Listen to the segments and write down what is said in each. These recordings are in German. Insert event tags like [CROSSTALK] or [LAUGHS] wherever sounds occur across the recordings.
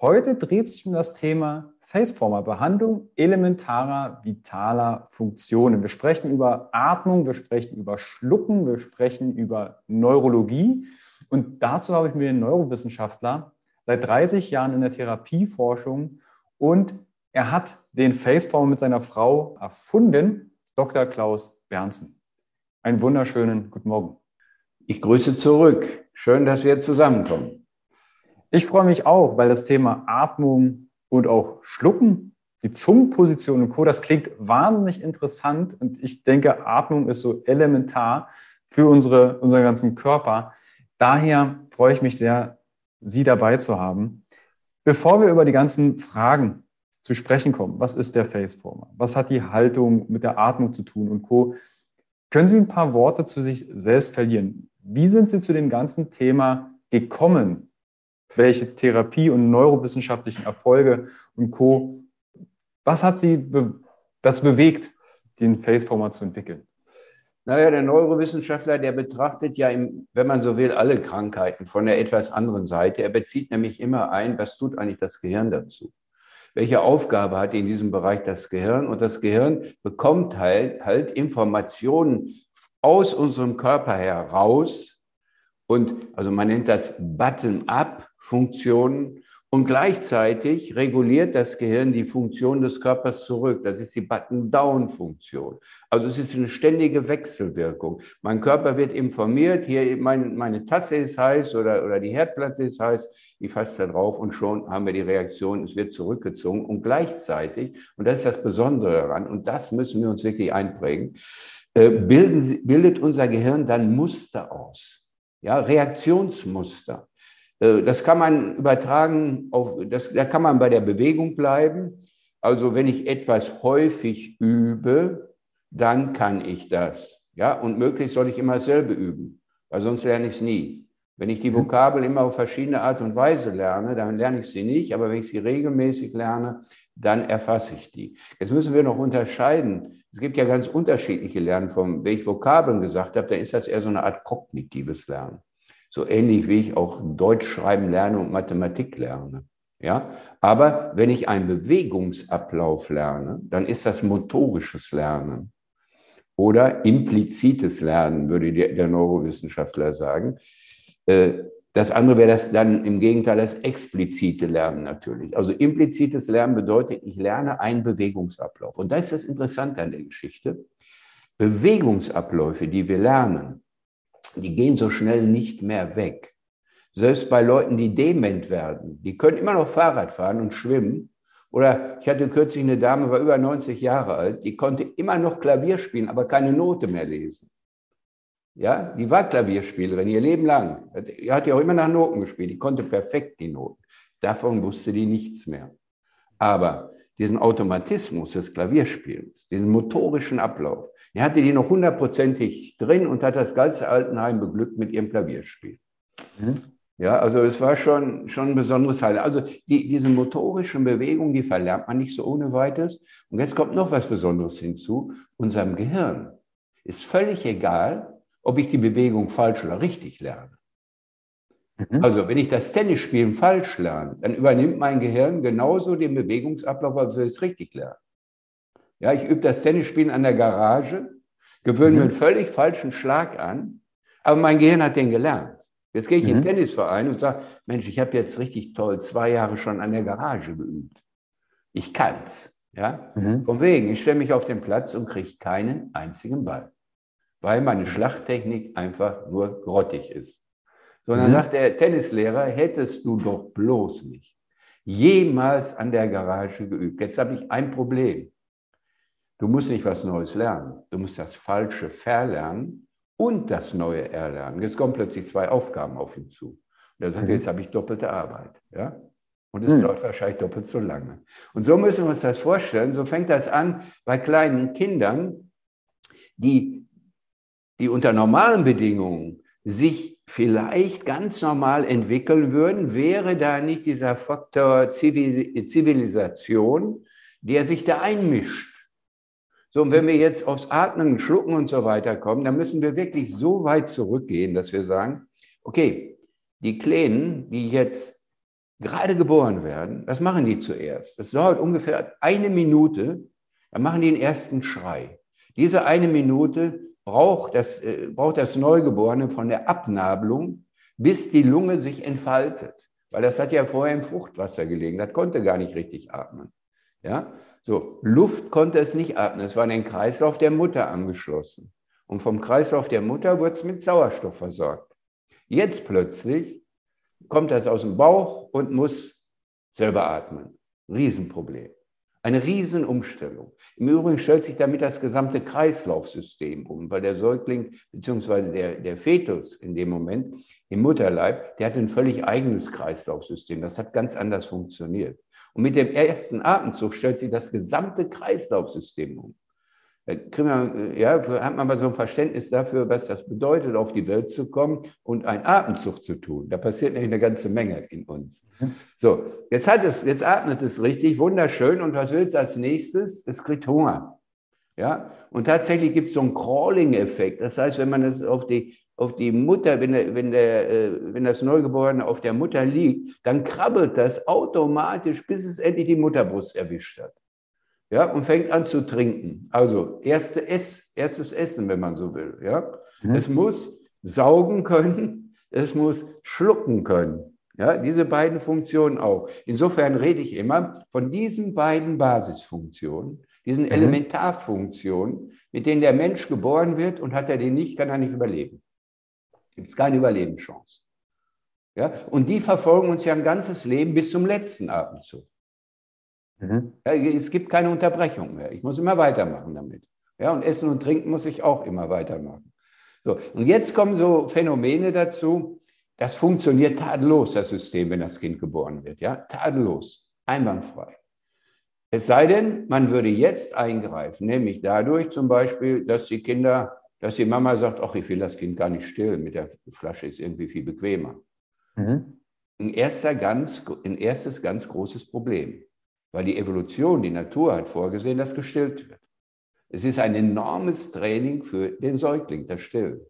Heute dreht sich um das Thema Faceformer, Behandlung elementarer vitaler Funktionen. Wir sprechen über Atmung, wir sprechen über Schlucken, wir sprechen über Neurologie. Und dazu habe ich mir einen Neurowissenschaftler seit 30 Jahren in der Therapieforschung und er hat den Faceformer mit seiner Frau erfunden, Dr. Klaus Bernsen. Einen wunderschönen guten Morgen. Ich grüße zurück. Schön, dass wir zusammenkommen. Ich freue mich auch, weil das Thema Atmung und auch Schlucken, die Zungenposition und Co., das klingt wahnsinnig interessant und ich denke, Atmung ist so elementar für unsere, unseren ganzen Körper. Daher freue ich mich sehr, Sie dabei zu haben. Bevor wir über die ganzen Fragen zu sprechen kommen. Was ist der Faceformer? Was hat die Haltung mit der Atmung zu tun und Co. Können Sie ein paar Worte zu sich selbst verlieren? Wie sind Sie zu dem ganzen Thema gekommen? Welche Therapie und neurowissenschaftlichen Erfolge und Co. Was hat Sie be das bewegt, den Faceformer zu entwickeln? Naja, der Neurowissenschaftler, der betrachtet ja, im, wenn man so will, alle Krankheiten von der etwas anderen Seite. Er bezieht nämlich immer ein, was tut eigentlich das Gehirn dazu? welche Aufgabe hat in diesem Bereich das Gehirn? Und das Gehirn bekommt halt, halt Informationen aus unserem Körper heraus. Und also man nennt das Button-up-Funktionen und gleichzeitig reguliert das Gehirn die Funktion des Körpers zurück. Das ist die Button-Down-Funktion. Also es ist eine ständige Wechselwirkung. Mein Körper wird informiert, hier mein, meine Tasse ist heiß oder, oder die Herdplatte ist heiß. Ich fasse da drauf und schon haben wir die Reaktion, es wird zurückgezogen. Und gleichzeitig, und das ist das Besondere daran, und das müssen wir uns wirklich einprägen, äh, bilden, bildet unser Gehirn dann Muster aus. Ja, Reaktionsmuster. Äh, das kann man übertragen auf, das, da kann man bei der Bewegung bleiben. Also wenn ich etwas häufig übe, dann kann ich das. Ja, und möglichst soll ich immer dasselbe üben, weil sonst lerne ich es nie. Wenn ich die Vokabel immer auf verschiedene Art und Weise lerne, dann lerne ich sie nicht, aber wenn ich sie regelmäßig lerne, dann erfasse ich die. Jetzt müssen wir noch unterscheiden. Es gibt ja ganz unterschiedliche Lernformen. Wenn ich Vokabeln gesagt habe, dann ist das eher so eine Art kognitives Lernen so ähnlich wie ich auch Deutsch schreiben lerne und Mathematik lerne. Ja, aber wenn ich einen Bewegungsablauf lerne, dann ist das motorisches Lernen oder implizites Lernen, würde der Neurowissenschaftler sagen. Äh, das andere wäre das dann im Gegenteil das explizite Lernen natürlich. Also implizites Lernen bedeutet, ich lerne einen Bewegungsablauf. Und da ist das Interessante an der Geschichte. Bewegungsabläufe, die wir lernen, die gehen so schnell nicht mehr weg. Selbst bei Leuten, die dement werden, die können immer noch Fahrrad fahren und schwimmen. Oder ich hatte kürzlich eine Dame, war über 90 Jahre alt, die konnte immer noch Klavier spielen, aber keine Note mehr lesen. Ja, die war Klavierspielerin ihr Leben lang. Die hat ja auch immer nach Noten gespielt. Die konnte perfekt die Noten. Davon wusste die nichts mehr. Aber diesen Automatismus des Klavierspielens, diesen motorischen Ablauf, er hatte die noch hundertprozentig drin und hat das ganze Altenheim beglückt mit ihrem Klavierspiel. Mhm. Ja, also es war schon, schon ein besonderes Teil. Also die, diese motorischen Bewegungen, die verlernt man nicht so ohne weiteres. Und jetzt kommt noch was Besonderes hinzu. Unserem Gehirn ist völlig egal, ob ich die Bewegung falsch oder richtig lerne. Mhm. Also wenn ich das Tennisspielen falsch lerne, dann übernimmt mein Gehirn genauso den Bewegungsablauf, als wenn ich es richtig lerne. Ja, ich übe das Tennisspielen an der Garage, gewöhne mhm. mir einen völlig falschen Schlag an, aber mein Gehirn hat den gelernt. Jetzt gehe ich mhm. in den Tennisverein und sage, Mensch, ich habe jetzt richtig toll zwei Jahre schon an der Garage geübt. Ich kann's. Ja? Mhm. Von wegen, ich stelle mich auf den Platz und kriege keinen einzigen Ball, weil meine Schlagtechnik einfach nur grottig ist. Sondern mhm. sagt der Tennislehrer, hättest du doch bloß nicht jemals an der Garage geübt. Jetzt habe ich ein Problem. Du musst nicht was Neues lernen. Du musst das Falsche verlernen und das Neue erlernen. Jetzt kommen plötzlich zwei Aufgaben auf ihn zu. Und er sagt, mhm. jetzt habe ich doppelte Arbeit. Ja? Und es mhm. dauert wahrscheinlich doppelt so lange. Und so müssen wir uns das vorstellen. So fängt das an bei kleinen Kindern, die, die unter normalen Bedingungen sich vielleicht ganz normal entwickeln würden, wäre da nicht dieser Faktor Zivilisation, der sich da einmischt. So, und wenn wir jetzt aufs Atmen, Schlucken und so weiter kommen, dann müssen wir wirklich so weit zurückgehen, dass wir sagen, okay, die Kleinen, die jetzt gerade geboren werden, was machen die zuerst? Das dauert ungefähr eine Minute, dann machen die den ersten Schrei. Diese eine Minute braucht das, äh, braucht das Neugeborene von der Abnabelung, bis die Lunge sich entfaltet. Weil das hat ja vorher im Fruchtwasser gelegen, das konnte gar nicht richtig atmen. Ja? So, Luft konnte es nicht atmen. Es war an den Kreislauf der Mutter angeschlossen. Und vom Kreislauf der Mutter wird es mit Sauerstoff versorgt. Jetzt plötzlich kommt das aus dem Bauch und muss selber atmen. Riesenproblem. Eine Riesenumstellung. Im Übrigen stellt sich damit das gesamte Kreislaufsystem um, weil der Säugling bzw. Der, der Fetus in dem Moment im Mutterleib, der hat ein völlig eigenes Kreislaufsystem. Das hat ganz anders funktioniert. Und mit dem ersten Atemzug stellt sich das gesamte Kreislaufsystem um. Da wir, ja, hat man mal so ein Verständnis dafür, was das bedeutet, auf die Welt zu kommen und einen Atemzug zu tun. Da passiert nämlich eine ganze Menge in uns. Mhm. So, jetzt, hat es, jetzt atmet es richtig, wunderschön. Und was will es als nächstes? Es kriegt Hunger. Ja? Und tatsächlich gibt es so einen Crawling-Effekt. Das heißt, wenn man es auf die auf die Mutter, wenn, der, wenn, der, äh, wenn das Neugeborene auf der Mutter liegt, dann krabbelt das automatisch, bis es endlich die Mutterbrust erwischt hat. Ja, und fängt an zu trinken. Also erste Ess, erstes Essen, wenn man so will. Ja? Mhm. Es muss saugen können, es muss schlucken können. Ja, diese beiden Funktionen auch. Insofern rede ich immer von diesen beiden Basisfunktionen, diesen mhm. Elementarfunktionen, mit denen der Mensch geboren wird und hat er den nicht, kann er nicht überleben. Gibt es keine Überlebenschance. Ja? Und die verfolgen uns ja ein ganzes Leben bis zum letzten Atemzug. Mhm. Ja, es gibt keine Unterbrechung mehr. Ich muss immer weitermachen damit. Ja, und Essen und Trinken muss ich auch immer weitermachen. So, und jetzt kommen so Phänomene dazu, das funktioniert tadellos, das System, wenn das Kind geboren wird. Ja, tadellos, einwandfrei. Es sei denn, man würde jetzt eingreifen, nämlich dadurch zum Beispiel, dass die Kinder dass die Mama sagt, ach, ich will das Kind gar nicht stillen, mit der Flasche ist irgendwie viel bequemer. Mhm. Ein, erster ganz, ein erstes ganz großes Problem, weil die Evolution, die Natur hat vorgesehen, dass gestillt wird. Es ist ein enormes Training für den Säugling, das Stillen.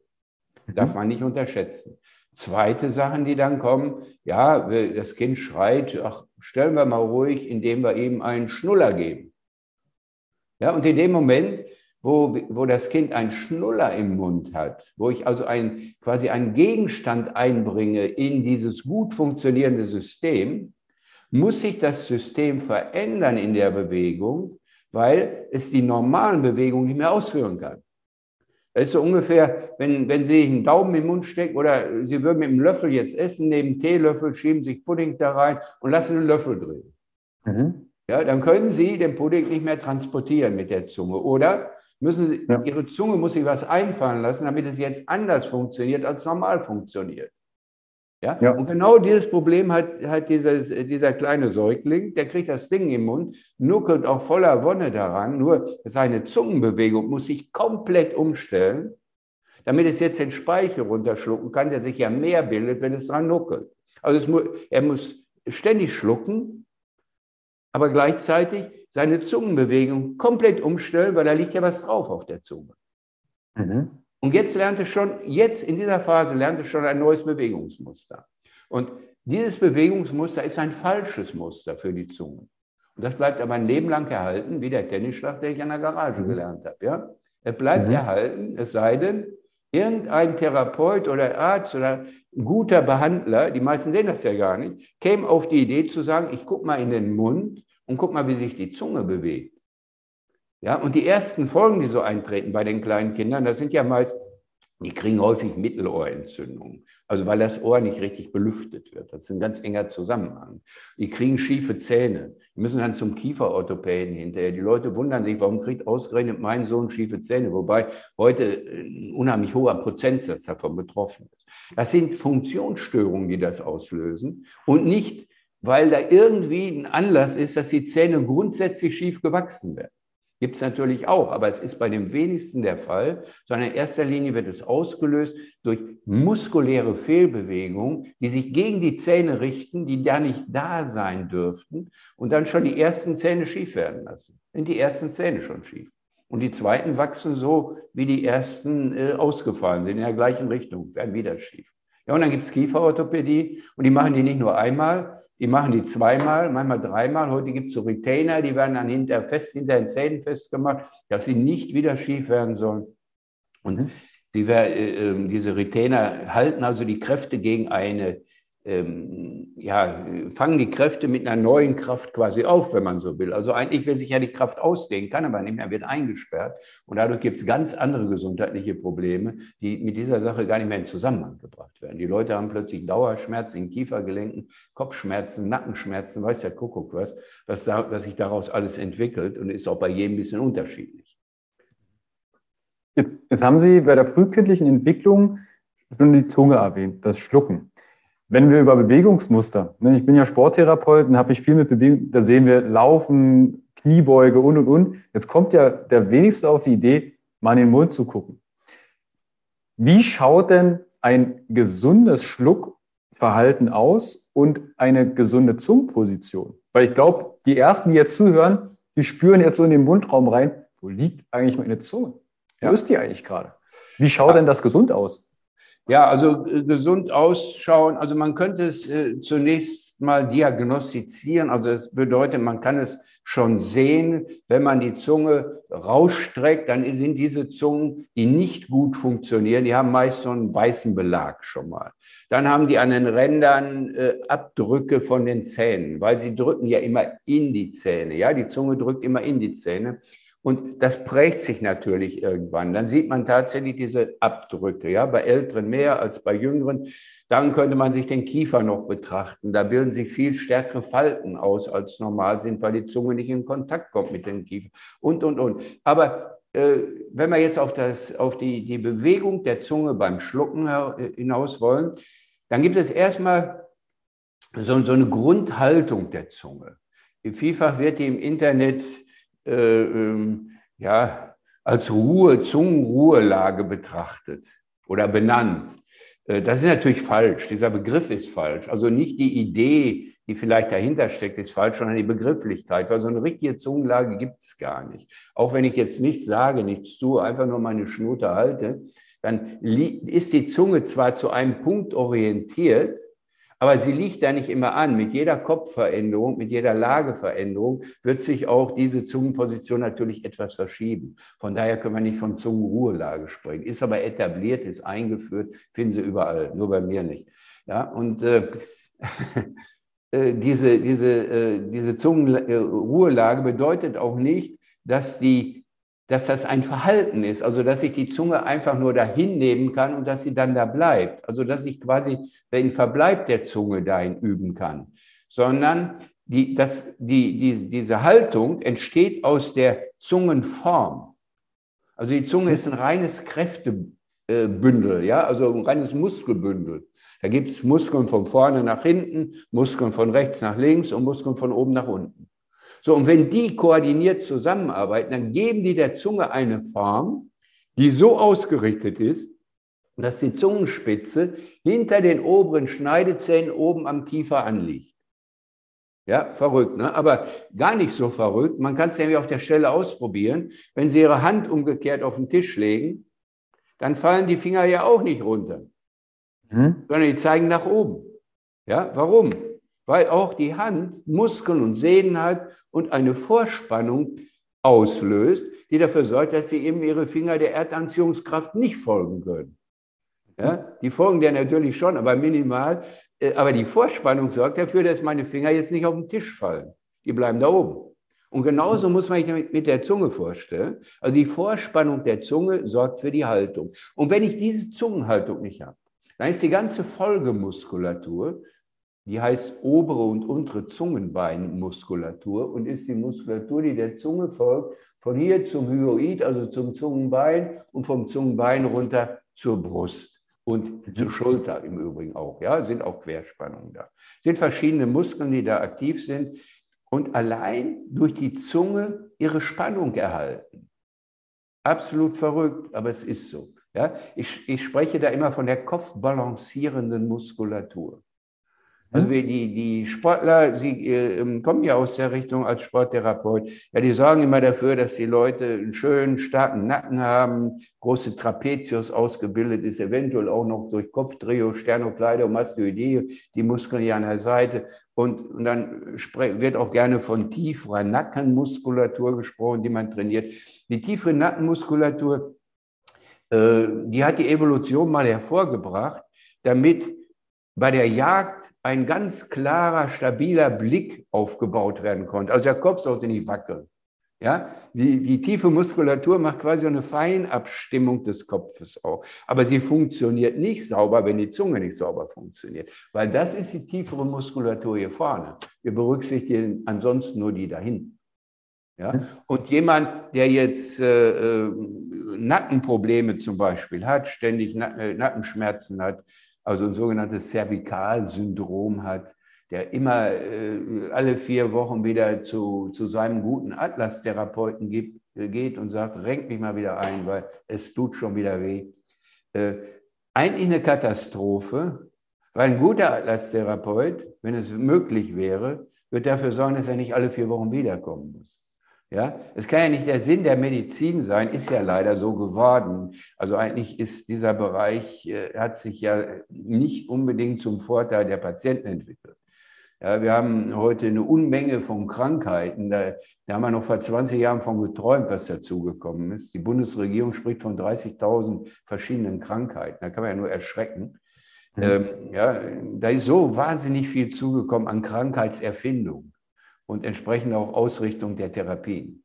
Mhm. Darf man nicht unterschätzen. Zweite Sachen, die dann kommen, ja, das Kind schreit, ach, stellen wir mal ruhig, indem wir ihm einen Schnuller geben. Ja, und in dem Moment wo, wo das Kind einen Schnuller im Mund hat, wo ich also ein, quasi einen Gegenstand einbringe in dieses gut funktionierende System, muss sich das System verändern in der Bewegung, weil es die normalen Bewegungen nicht mehr ausführen kann. Das ist so ungefähr, wenn, wenn Sie einen Daumen im Mund stecken oder Sie würden mit einem Löffel jetzt essen, neben einem Teelöffel schieben sich Pudding da rein und lassen einen Löffel drehen. Mhm. Ja, dann können Sie den Pudding nicht mehr transportieren mit der Zunge. Oder Müssen Sie, ja. Ihre Zunge muss sich was einfallen lassen, damit es jetzt anders funktioniert, als normal funktioniert. Ja? ja? Und genau dieses Problem hat, hat dieses, dieser kleine Säugling, der kriegt das Ding im Mund, nuckelt auch voller Wonne daran, nur seine Zungenbewegung muss sich komplett umstellen, damit es jetzt den Speichel runterschlucken kann, der sich ja mehr bildet, wenn es dran nuckelt. Also muss, er muss ständig schlucken, aber gleichzeitig seine Zungenbewegung komplett umstellen, weil da liegt ja was drauf auf der Zunge. Mhm. Und jetzt lernt er schon, jetzt in dieser Phase lernt er schon ein neues Bewegungsmuster. Und dieses Bewegungsmuster ist ein falsches Muster für die Zunge. Und das bleibt aber ein Leben lang erhalten, wie der Tennisschlag, den ich an der Garage mhm. gelernt habe. Ja? Er bleibt mhm. erhalten, es sei denn, irgendein Therapeut oder Arzt oder ein guter Behandler, die meisten sehen das ja gar nicht, käme auf die Idee zu sagen, ich gucke mal in den Mund und guck mal, wie sich die Zunge bewegt. Ja, und die ersten Folgen, die so eintreten bei den kleinen Kindern, das sind ja meist, die kriegen häufig Mittelohrentzündungen. Also weil das Ohr nicht richtig belüftet wird. Das ist ein ganz enger Zusammenhang. Die kriegen schiefe Zähne. Die müssen dann zum Kieferorthopäden hinterher. Die Leute wundern sich, warum kriegt ausgerechnet mein Sohn schiefe Zähne? Wobei heute ein unheimlich hoher Prozentsatz davon betroffen ist. Das sind Funktionsstörungen, die das auslösen und nicht, weil da irgendwie ein Anlass ist, dass die Zähne grundsätzlich schief gewachsen werden. Gibt es natürlich auch, aber es ist bei den wenigsten der Fall, sondern in erster Linie wird es ausgelöst durch muskuläre Fehlbewegungen, die sich gegen die Zähne richten, die da nicht da sein dürften und dann schon die ersten Zähne schief werden lassen. Sind die ersten Zähne schon schief. Und die zweiten wachsen so, wie die ersten äh, ausgefallen sind, in der gleichen Richtung, werden wieder schief. Ja, und dann gibt es Kieferorthopädie und die machen die nicht nur einmal, die machen die zweimal, manchmal dreimal. Heute gibt es so Retainer, die werden dann hinter fest, hinter den Zähnen festgemacht, dass sie nicht wieder schief werden sollen. Und mhm. die, äh, ähm, diese Retainer halten also die Kräfte gegen eine ähm, ja, fangen die Kräfte mit einer neuen Kraft quasi auf, wenn man so will. Also eigentlich will sich ja die Kraft ausdehnen, kann aber nicht mehr, wird eingesperrt. Und dadurch gibt es ganz andere gesundheitliche Probleme, die mit dieser Sache gar nicht mehr in Zusammenhang gebracht werden. Die Leute haben plötzlich Dauerschmerzen in Kiefergelenken, Kopfschmerzen, Nackenschmerzen, weiß der Kuckuck was, was, da, was sich daraus alles entwickelt und ist auch bei jedem ein bisschen unterschiedlich. Jetzt, jetzt haben Sie bei der frühkindlichen Entwicklung schon die Zunge erwähnt, das Schlucken. Wenn wir über Bewegungsmuster, ne, ich bin ja Sporttherapeut und habe ich viel mit Bewegung, da sehen wir Laufen, Kniebeuge und und und. Jetzt kommt ja der wenigste auf die Idee, mal in den Mund zu gucken. Wie schaut denn ein gesundes Schluckverhalten aus und eine gesunde Zungenposition? Weil ich glaube, die ersten, die jetzt zuhören, die spüren jetzt so in den Mundraum rein, wo liegt eigentlich meine Zunge? Wo ja. ist die eigentlich gerade? Wie schaut ja. denn das gesund aus? Ja, also äh, gesund ausschauen. Also man könnte es äh, zunächst mal diagnostizieren. Also das bedeutet, man kann es schon sehen, wenn man die Zunge rausstreckt, dann sind diese Zungen, die nicht gut funktionieren, die haben meist so einen weißen Belag schon mal. Dann haben die an den Rändern äh, Abdrücke von den Zähnen, weil sie drücken ja immer in die Zähne. Ja, die Zunge drückt immer in die Zähne. Und das prägt sich natürlich irgendwann. Dann sieht man tatsächlich diese Abdrücke, ja, bei Älteren mehr als bei Jüngeren. Dann könnte man sich den Kiefer noch betrachten. Da bilden sich viel stärkere Falten aus, als normal sind, weil die Zunge nicht in Kontakt kommt mit dem Kiefer und, und, und. Aber äh, wenn wir jetzt auf, das, auf die, die Bewegung der Zunge beim Schlucken äh, hinaus wollen, dann gibt es erstmal so, so eine Grundhaltung der Zunge. Vielfach wird die im Internet äh, ähm, ja, als Ruhe, Zungenruhelage betrachtet oder benannt. Äh, das ist natürlich falsch. Dieser Begriff ist falsch. Also nicht die Idee, die vielleicht dahinter steckt, ist falsch, sondern die Begrifflichkeit, weil so eine richtige Zungenlage gibt es gar nicht. Auch wenn ich jetzt nichts sage, nichts tue, einfach nur meine Schnute halte, dann ist die Zunge zwar zu einem Punkt orientiert, aber sie liegt da nicht immer an. Mit jeder Kopfveränderung, mit jeder Lageveränderung wird sich auch diese Zungenposition natürlich etwas verschieben. Von daher können wir nicht von Zungenruhelage sprechen. Ist aber etabliert, ist eingeführt, finden Sie überall, nur bei mir nicht. Ja, und äh, [LAUGHS] äh diese, diese, äh, diese Zungenruhelage bedeutet auch nicht, dass die dass das ein Verhalten ist, also dass ich die Zunge einfach nur dahin nehmen kann und dass sie dann da bleibt. Also dass ich quasi den Verbleib der Zunge dahin üben kann, sondern die, das, die, die, diese Haltung entsteht aus der Zungenform. Also die Zunge ist ein reines Kräftebündel, ja, also ein reines Muskelbündel. Da gibt es Muskeln von vorne nach hinten, Muskeln von rechts nach links und Muskeln von oben nach unten. So, und wenn die koordiniert zusammenarbeiten, dann geben die der Zunge eine Form, die so ausgerichtet ist, dass die Zungenspitze hinter den oberen Schneidezähnen oben am Kiefer anliegt. Ja, verrückt, ne? aber gar nicht so verrückt. Man kann es nämlich auf der Stelle ausprobieren. Wenn Sie Ihre Hand umgekehrt auf den Tisch legen, dann fallen die Finger ja auch nicht runter, hm? sondern die zeigen nach oben. Ja, warum? Weil auch die Hand Muskeln und Sehnen hat und eine Vorspannung auslöst, die dafür sorgt, dass Sie eben Ihre Finger der Erdanziehungskraft nicht folgen können. Ja, die folgen der natürlich schon, aber minimal. Äh, aber die Vorspannung sorgt dafür, dass meine Finger jetzt nicht auf den Tisch fallen. Die bleiben da oben. Und genauso muss man sich mit der Zunge vorstellen. Also die Vorspannung der Zunge sorgt für die Haltung. Und wenn ich diese Zungenhaltung nicht habe, dann ist die ganze Folgemuskulatur, die heißt obere und untere Zungenbeinmuskulatur und ist die Muskulatur, die der Zunge folgt, von hier zum Hyoid, also zum Zungenbein und vom Zungenbein runter zur Brust und zur Schulter im Übrigen auch. Ja, sind auch Querspannungen da. Sind verschiedene Muskeln, die da aktiv sind und allein durch die Zunge ihre Spannung erhalten. Absolut verrückt, aber es ist so. Ja, ich, ich spreche da immer von der kopfbalancierenden Muskulatur. Also mhm. die, die Sportler, sie äh, kommen ja aus der Richtung als Sporttherapeut, ja, die sorgen immer dafür, dass die Leute einen schönen, starken Nacken haben, große Trapezius ausgebildet ist, eventuell auch noch durch Kopfdrehung, Sternokleider, Mastoidee, die Muskeln hier an der Seite. Und, und dann wird auch gerne von tieferer Nackenmuskulatur gesprochen, die man trainiert. Die tiefere Nackenmuskulatur, äh, die hat die Evolution mal hervorgebracht, damit bei der Jagd ein ganz klarer, stabiler Blick aufgebaut werden konnte. Also der Kopf sollte nicht wackeln. Ja, die, die tiefe Muskulatur macht quasi eine Feinabstimmung des Kopfes auch. Aber sie funktioniert nicht sauber, wenn die Zunge nicht sauber funktioniert. Weil das ist die tiefere Muskulatur hier vorne. Wir berücksichtigen ansonsten nur die dahin. Ja? Und jemand, der jetzt äh, äh Nackenprobleme zum Beispiel hat, ständig äh, Nackenschmerzen hat, also ein sogenanntes Zervikalsyndrom hat, der immer äh, alle vier Wochen wieder zu, zu seinem guten Atlas-Therapeuten äh, geht und sagt, renk mich mal wieder ein, weil es tut schon wieder weh. Äh, eigentlich eine Katastrophe, weil ein guter Atlas-Therapeut, wenn es möglich wäre, wird dafür sorgen, dass er nicht alle vier Wochen wiederkommen muss. Ja, es kann ja nicht der Sinn der Medizin sein, ist ja leider so geworden. Also eigentlich ist dieser Bereich, äh, hat sich ja nicht unbedingt zum Vorteil der Patienten entwickelt. Ja, wir haben heute eine Unmenge von Krankheiten. Da, da haben wir noch vor 20 Jahren von geträumt, was dazugekommen ist. Die Bundesregierung spricht von 30.000 verschiedenen Krankheiten. Da kann man ja nur erschrecken. Mhm. Ähm, ja, da ist so wahnsinnig viel zugekommen an Krankheitserfindung und entsprechend auch Ausrichtung der Therapien.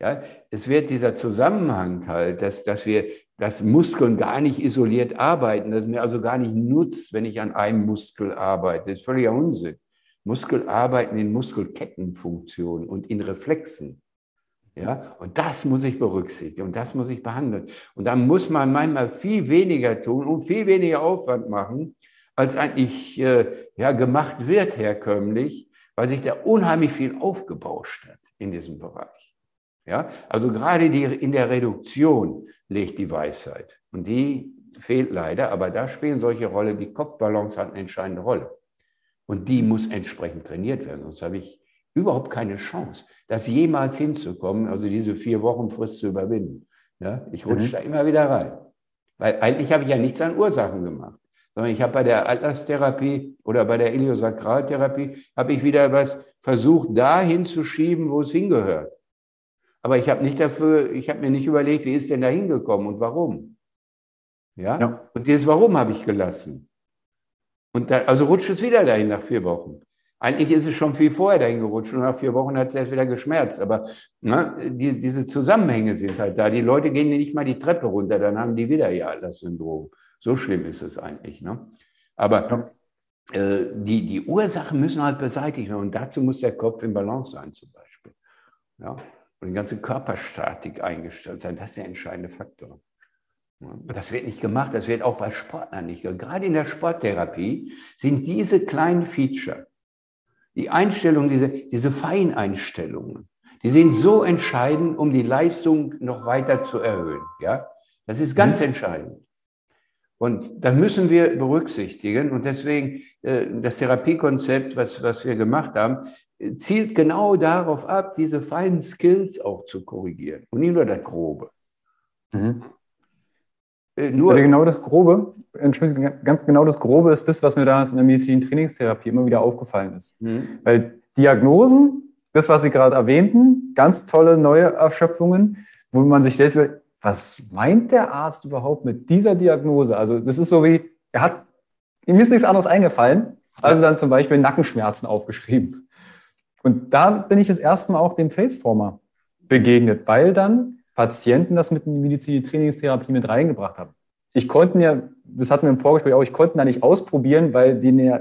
Ja, es wird dieser Zusammenhang halt, dass, dass wir, dass Muskeln gar nicht isoliert arbeiten, dass mir also gar nicht nutzt, wenn ich an einem Muskel arbeite. Das ist völliger Unsinn. Muskel arbeiten in Muskelkettenfunktionen und in Reflexen. Ja, und das muss ich berücksichtigen und das muss ich behandeln. Und da muss man manchmal viel weniger tun und viel weniger Aufwand machen, als eigentlich äh, ja, gemacht wird herkömmlich weil sich da unheimlich viel aufgebauscht hat in diesem Bereich. Ja, also gerade die, in der Reduktion liegt die Weisheit. Und die fehlt leider, aber da spielen solche Rollen, die Kopfbalance hat eine entscheidende Rolle. Und die muss entsprechend trainiert werden, sonst habe ich überhaupt keine Chance, das jemals hinzukommen, also diese vier Wochen Frist zu überwinden. Ja, ich rutsche mhm. da immer wieder rein. Weil eigentlich habe ich ja nichts an Ursachen gemacht sondern ich habe bei der Atlas-Therapie oder bei der Iliosakraltherapie, habe ich wieder was versucht, dahin zu schieben, wo es hingehört. Aber ich habe nicht dafür, ich habe mir nicht überlegt, wie ist denn da hingekommen und warum. Ja? ja. Und dieses Warum habe ich gelassen. Und da, also rutscht es wieder dahin nach vier Wochen. Eigentlich ist es schon viel vorher dahin gerutscht und nach vier Wochen hat es erst wieder geschmerzt. Aber ne, die, diese Zusammenhänge sind halt da. Die Leute gehen nicht mal die Treppe runter, dann haben die wieder ihr Atlas-Syndrom. So schlimm ist es eigentlich. Ne? Aber äh, die, die Ursachen müssen halt beseitigt werden und dazu muss der Kopf in Balance sein zum Beispiel. Ja? Und die ganze Körperstatik eingestellt sein, das ist der entscheidende Faktor. Das wird nicht gemacht, das wird auch bei Sportlern nicht gemacht. Gerade in der Sporttherapie sind diese kleinen Feature, die Einstellung, diese, diese Feineinstellungen, die sind so entscheidend, um die Leistung noch weiter zu erhöhen. Ja? Das ist ganz mhm. entscheidend. Und das müssen wir berücksichtigen. Und deswegen äh, das Therapiekonzept, was, was wir gemacht haben, zielt genau darauf ab, diese feinen Skills auch zu korrigieren und nicht nur das Grobe. Mhm. Äh, nur also genau das Grobe, Entschuldigung, ganz genau das Grobe ist das, was mir da in der Medizin-Trainingstherapie immer wieder aufgefallen ist. Mhm. Weil Diagnosen, das, was Sie gerade erwähnten, ganz tolle neue Erschöpfungen, wo man sich selbst will, was meint der Arzt überhaupt mit dieser Diagnose? Also das ist so wie, er hat, ihm ist nichts anderes eingefallen, also dann zum Beispiel Nackenschmerzen aufgeschrieben. Und da bin ich das erste Mal auch dem Faceformer begegnet, weil dann Patienten das mit in die Medizin-Trainingstherapie mit reingebracht haben. Ich konnte ja, das hatten wir im Vorgespräch auch, ich konnte da nicht ausprobieren, weil die ja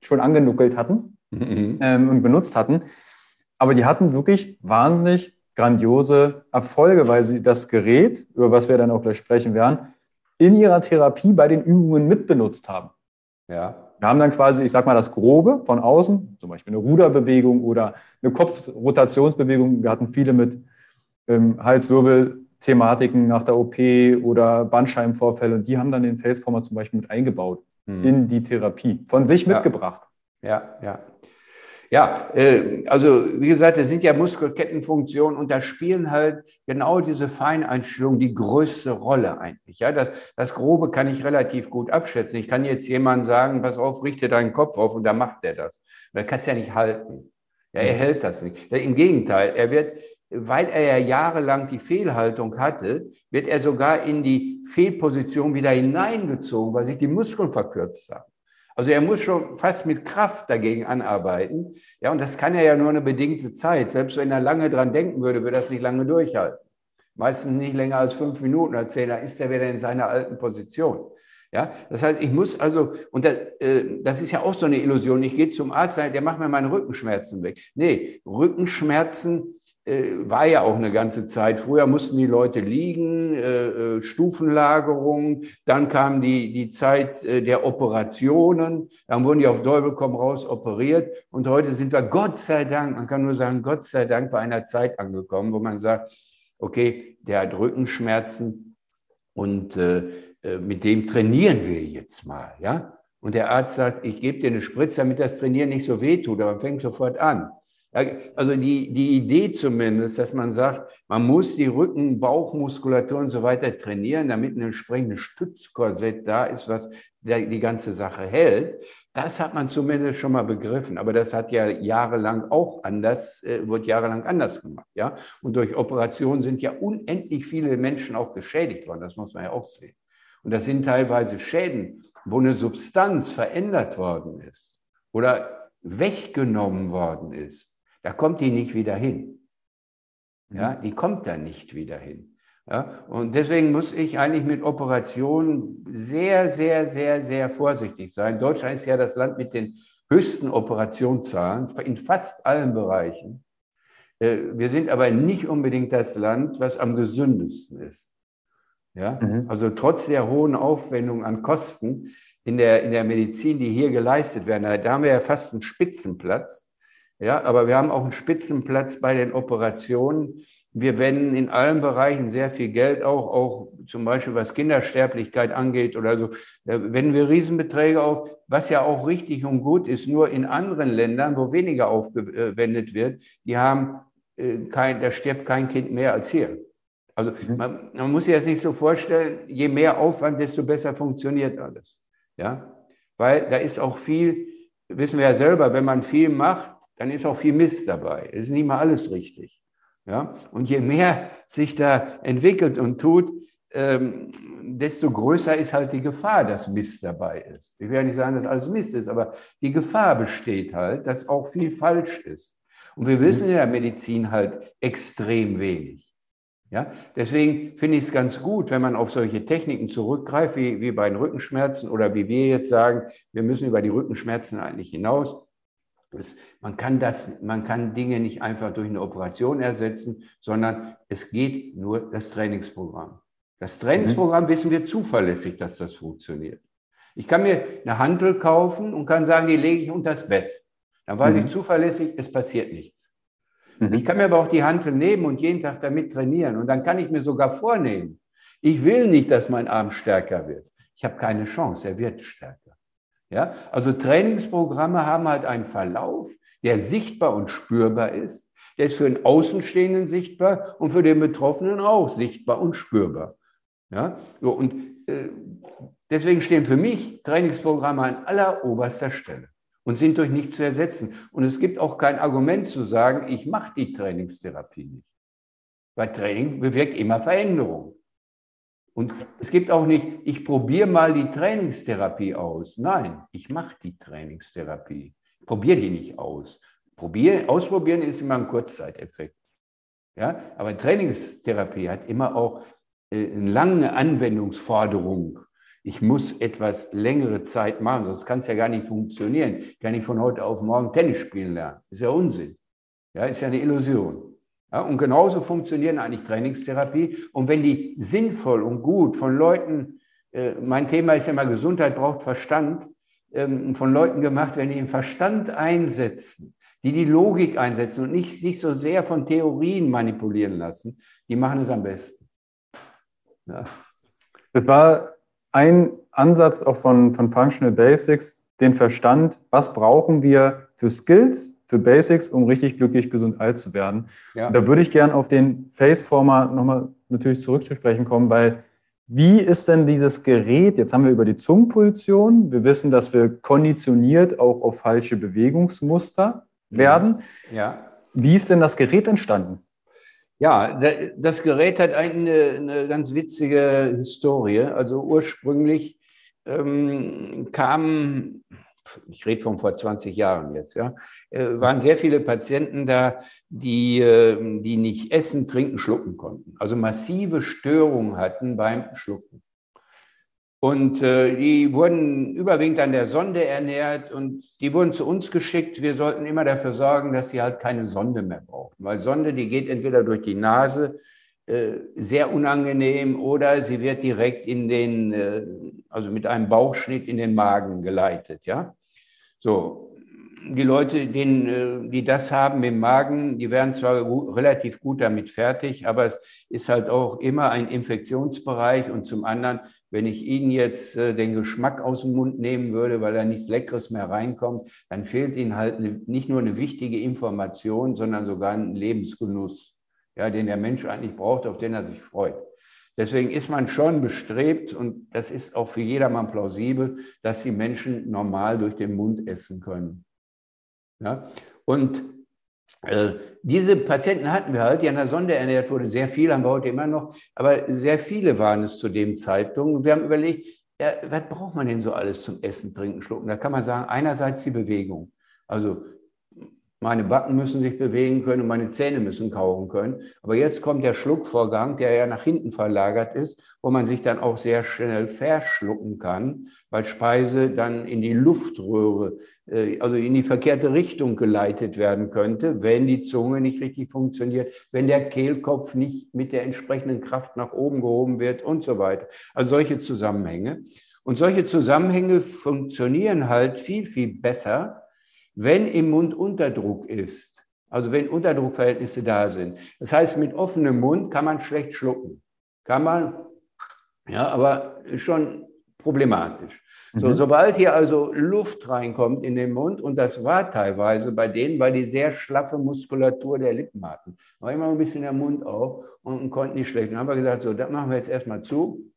schon angenuckelt hatten mhm. ähm, und benutzt hatten. Aber die hatten wirklich wahnsinnig grandiose Erfolge, weil sie das Gerät, über was wir dann auch gleich sprechen werden, in ihrer Therapie bei den Übungen mitbenutzt haben. Ja. Wir haben dann quasi, ich sag mal, das Grobe von außen, zum Beispiel eine Ruderbewegung oder eine Kopfrotationsbewegung. Wir hatten viele mit ähm, Halswirbel-Thematiken nach der OP oder Bandscheibenvorfälle und die haben dann den Faceformer zum Beispiel mit eingebaut hm. in die Therapie, von sich ja. mitgebracht. Ja, ja. Ja, äh, also wie gesagt, das sind ja Muskelkettenfunktionen und da spielen halt genau diese Feineinstellungen die größte Rolle eigentlich. Ja, das, das Grobe kann ich relativ gut abschätzen. Ich kann jetzt jemandem sagen, pass auf, richte deinen Kopf auf und dann macht er das. Er kann es ja nicht halten. Ja, er hält das nicht. Im Gegenteil, er wird, weil er ja jahrelang die Fehlhaltung hatte, wird er sogar in die Fehlposition wieder hineingezogen, weil sich die Muskeln verkürzt haben. Also er muss schon fast mit Kraft dagegen anarbeiten. Ja, und das kann er ja nur eine bedingte Zeit. Selbst wenn er lange dran denken würde, würde das nicht lange durchhalten. Meistens nicht länger als fünf Minuten oder zehn, da ist er wieder in seiner alten Position. Ja, das heißt, ich muss also, und das, äh, das ist ja auch so eine Illusion, ich gehe zum Arzt, der macht mir meine Rückenschmerzen weg. Nee, Rückenschmerzen war ja auch eine ganze Zeit. Früher mussten die Leute liegen, äh, äh, Stufenlagerung, dann kam die, die Zeit äh, der Operationen, dann wurden die auf Teufel komm raus operiert und heute sind wir Gott sei Dank, man kann nur sagen, Gott sei Dank bei einer Zeit angekommen, wo man sagt, okay, der hat Rückenschmerzen und äh, äh, mit dem trainieren wir jetzt mal, ja. Und der Arzt sagt, ich gebe dir eine Spritze, damit das Trainieren nicht so weh tut, aber fängt sofort an. Also die, die Idee zumindest, dass man sagt, man muss die Rücken-, Bauchmuskulatur und so weiter trainieren, damit ein entsprechendes Stützkorsett da ist, was die ganze Sache hält. Das hat man zumindest schon mal begriffen. Aber das hat ja jahrelang auch anders, äh, wird jahrelang anders gemacht. Ja? Und durch Operationen sind ja unendlich viele Menschen auch geschädigt worden. Das muss man ja auch sehen. Und das sind teilweise Schäden, wo eine Substanz verändert worden ist oder weggenommen worden ist da kommt die nicht wieder hin. Ja, mhm. die kommt da nicht wieder hin. Ja, und deswegen muss ich eigentlich mit Operationen sehr, sehr, sehr, sehr vorsichtig sein. Deutschland ist ja das Land mit den höchsten Operationszahlen in fast allen Bereichen. Äh, wir sind aber nicht unbedingt das Land, was am gesündesten ist. Ja? Mhm. Also trotz der hohen Aufwendung an Kosten in der, in der Medizin, die hier geleistet werden, da haben wir ja fast einen Spitzenplatz. Ja, aber wir haben auch einen Spitzenplatz bei den Operationen. Wir wenden in allen Bereichen sehr viel Geld auch, auch zum Beispiel was Kindersterblichkeit angeht oder so. Da wenden wir Riesenbeträge auf, was ja auch richtig und gut ist. Nur in anderen Ländern, wo weniger aufgewendet wird, die haben äh, kein, da stirbt kein Kind mehr als hier. Also mhm. man, man muss sich das nicht so vorstellen, je mehr Aufwand, desto besser funktioniert alles. Ja, weil da ist auch viel, wissen wir ja selber, wenn man viel macht, dann ist auch viel Mist dabei. Es ist nicht mal alles richtig. Ja? Und je mehr sich da entwickelt und tut, ähm, desto größer ist halt die Gefahr, dass Mist dabei ist. Ich will nicht sagen, dass alles Mist ist, aber die Gefahr besteht halt, dass auch viel falsch ist. Und wir wissen in der Medizin halt extrem wenig. Ja, deswegen finde ich es ganz gut, wenn man auf solche Techniken zurückgreift, wie, wie bei den Rückenschmerzen oder wie wir jetzt sagen, wir müssen über die Rückenschmerzen eigentlich hinaus. Es, man, kann das, man kann Dinge nicht einfach durch eine Operation ersetzen, sondern es geht nur das Trainingsprogramm. Das Trainingsprogramm mhm. wissen wir zuverlässig, dass das funktioniert. Ich kann mir eine Hantel kaufen und kann sagen, die lege ich unter das Bett. Dann weiß mhm. ich zuverlässig, es passiert nichts. Mhm. Ich kann mir aber auch die Hantel nehmen und jeden Tag damit trainieren. Und dann kann ich mir sogar vornehmen, ich will nicht, dass mein Arm stärker wird. ich habe keine Chance, er wird stärker. Ja? Also Trainingsprogramme haben halt einen Verlauf, der sichtbar und spürbar ist. Der ist für den Außenstehenden sichtbar und für den Betroffenen auch sichtbar und spürbar. Ja? So, und äh, deswegen stehen für mich Trainingsprogramme an alleroberster Stelle und sind durch nichts zu ersetzen. Und es gibt auch kein Argument zu sagen, ich mache die Trainingstherapie nicht. Weil Training bewirkt immer Veränderung. Und es gibt auch nicht, ich probiere mal die Trainingstherapie aus. Nein, ich mache die Trainingstherapie. Probiere die nicht aus. Probieren, ausprobieren ist immer ein Kurzzeiteffekt. Ja, aber Trainingstherapie hat immer auch äh, eine lange Anwendungsforderung. Ich muss etwas längere Zeit machen, sonst kann es ja gar nicht funktionieren. Ich kann nicht von heute auf morgen Tennis spielen lernen. Ist ja Unsinn. Ja, ist ja eine Illusion. Ja, und genauso funktionieren eigentlich Trainingstherapie. Und wenn die sinnvoll und gut von Leuten, äh, mein Thema ist ja immer Gesundheit braucht Verstand, ähm, von Leuten gemacht werden, die den Verstand einsetzen, die die Logik einsetzen und nicht sich so sehr von Theorien manipulieren lassen, die machen es am besten. Ja. Das war ein Ansatz auch von, von Functional Basics, den Verstand, was brauchen wir für Skills, für Basics, um richtig glücklich, gesund, alt zu werden. Ja. da würde ich gerne auf den Faceformer nochmal natürlich zurück zu sprechen kommen, weil wie ist denn dieses Gerät? Jetzt haben wir über die Zungenposition. Wir wissen, dass wir konditioniert auch auf falsche Bewegungsmuster werden. Ja. Wie ist denn das Gerät entstanden? Ja, das Gerät hat eine, eine ganz witzige Historie. Also ursprünglich ähm, kam ich rede von vor 20 Jahren jetzt, ja, äh, waren sehr viele Patienten da, die, ähm, die nicht essen, trinken, schlucken konnten. Also massive Störungen hatten beim Schlucken. Und äh, die wurden überwiegend an der Sonde ernährt und die wurden zu uns geschickt. Wir sollten immer dafür sorgen, dass sie halt keine Sonde mehr brauchen. Weil Sonde, die geht entweder durch die Nase, sehr unangenehm, oder sie wird direkt in den, äh, also mit einem Bauchschnitt in den Magen geleitet, ja. So, die Leute, denen, äh, die das haben im Magen, die werden zwar relativ gut damit fertig, aber es ist halt auch immer ein Infektionsbereich. Und zum anderen, wenn ich Ihnen jetzt äh, den Geschmack aus dem Mund nehmen würde, weil da nichts Leckeres mehr reinkommt, dann fehlt Ihnen halt nicht nur eine wichtige Information, sondern sogar ein Lebensgenuss, ja, den der Mensch eigentlich braucht, auf den er sich freut. Deswegen ist man schon bestrebt, und das ist auch für jedermann plausibel, dass die Menschen normal durch den Mund essen können. Ja? Und äh, diese Patienten hatten wir halt, die an der Sonde ernährt wurden. Sehr viele haben wir heute immer noch, aber sehr viele waren es zu dem Zeitpunkt. Wir haben überlegt, ja, was braucht man denn so alles zum Essen, Trinken, Schlucken? Da kann man sagen, einerseits die Bewegung. Also meine Backen müssen sich bewegen können und meine Zähne müssen kauen können. Aber jetzt kommt der Schluckvorgang, der ja nach hinten verlagert ist, wo man sich dann auch sehr schnell verschlucken kann, weil Speise dann in die Luftröhre, äh, also in die verkehrte Richtung geleitet werden könnte, wenn die Zunge nicht richtig funktioniert, wenn der Kehlkopf nicht mit der entsprechenden Kraft nach oben gehoben wird und so weiter. Also solche Zusammenhänge. Und solche Zusammenhänge funktionieren halt viel, viel besser, wenn im Mund Unterdruck ist, also wenn Unterdruckverhältnisse da sind. Das heißt, mit offenem Mund kann man schlecht schlucken. Kann man, ja, aber schon problematisch. So, mhm. sobald hier also Luft reinkommt in den Mund, und das war teilweise bei denen, weil die sehr schlaffe Muskulatur der Lippen hatten, war immer ein bisschen der Mund auf und konnten nicht schlecht. Dann haben wir gesagt, so, das machen wir jetzt erstmal zu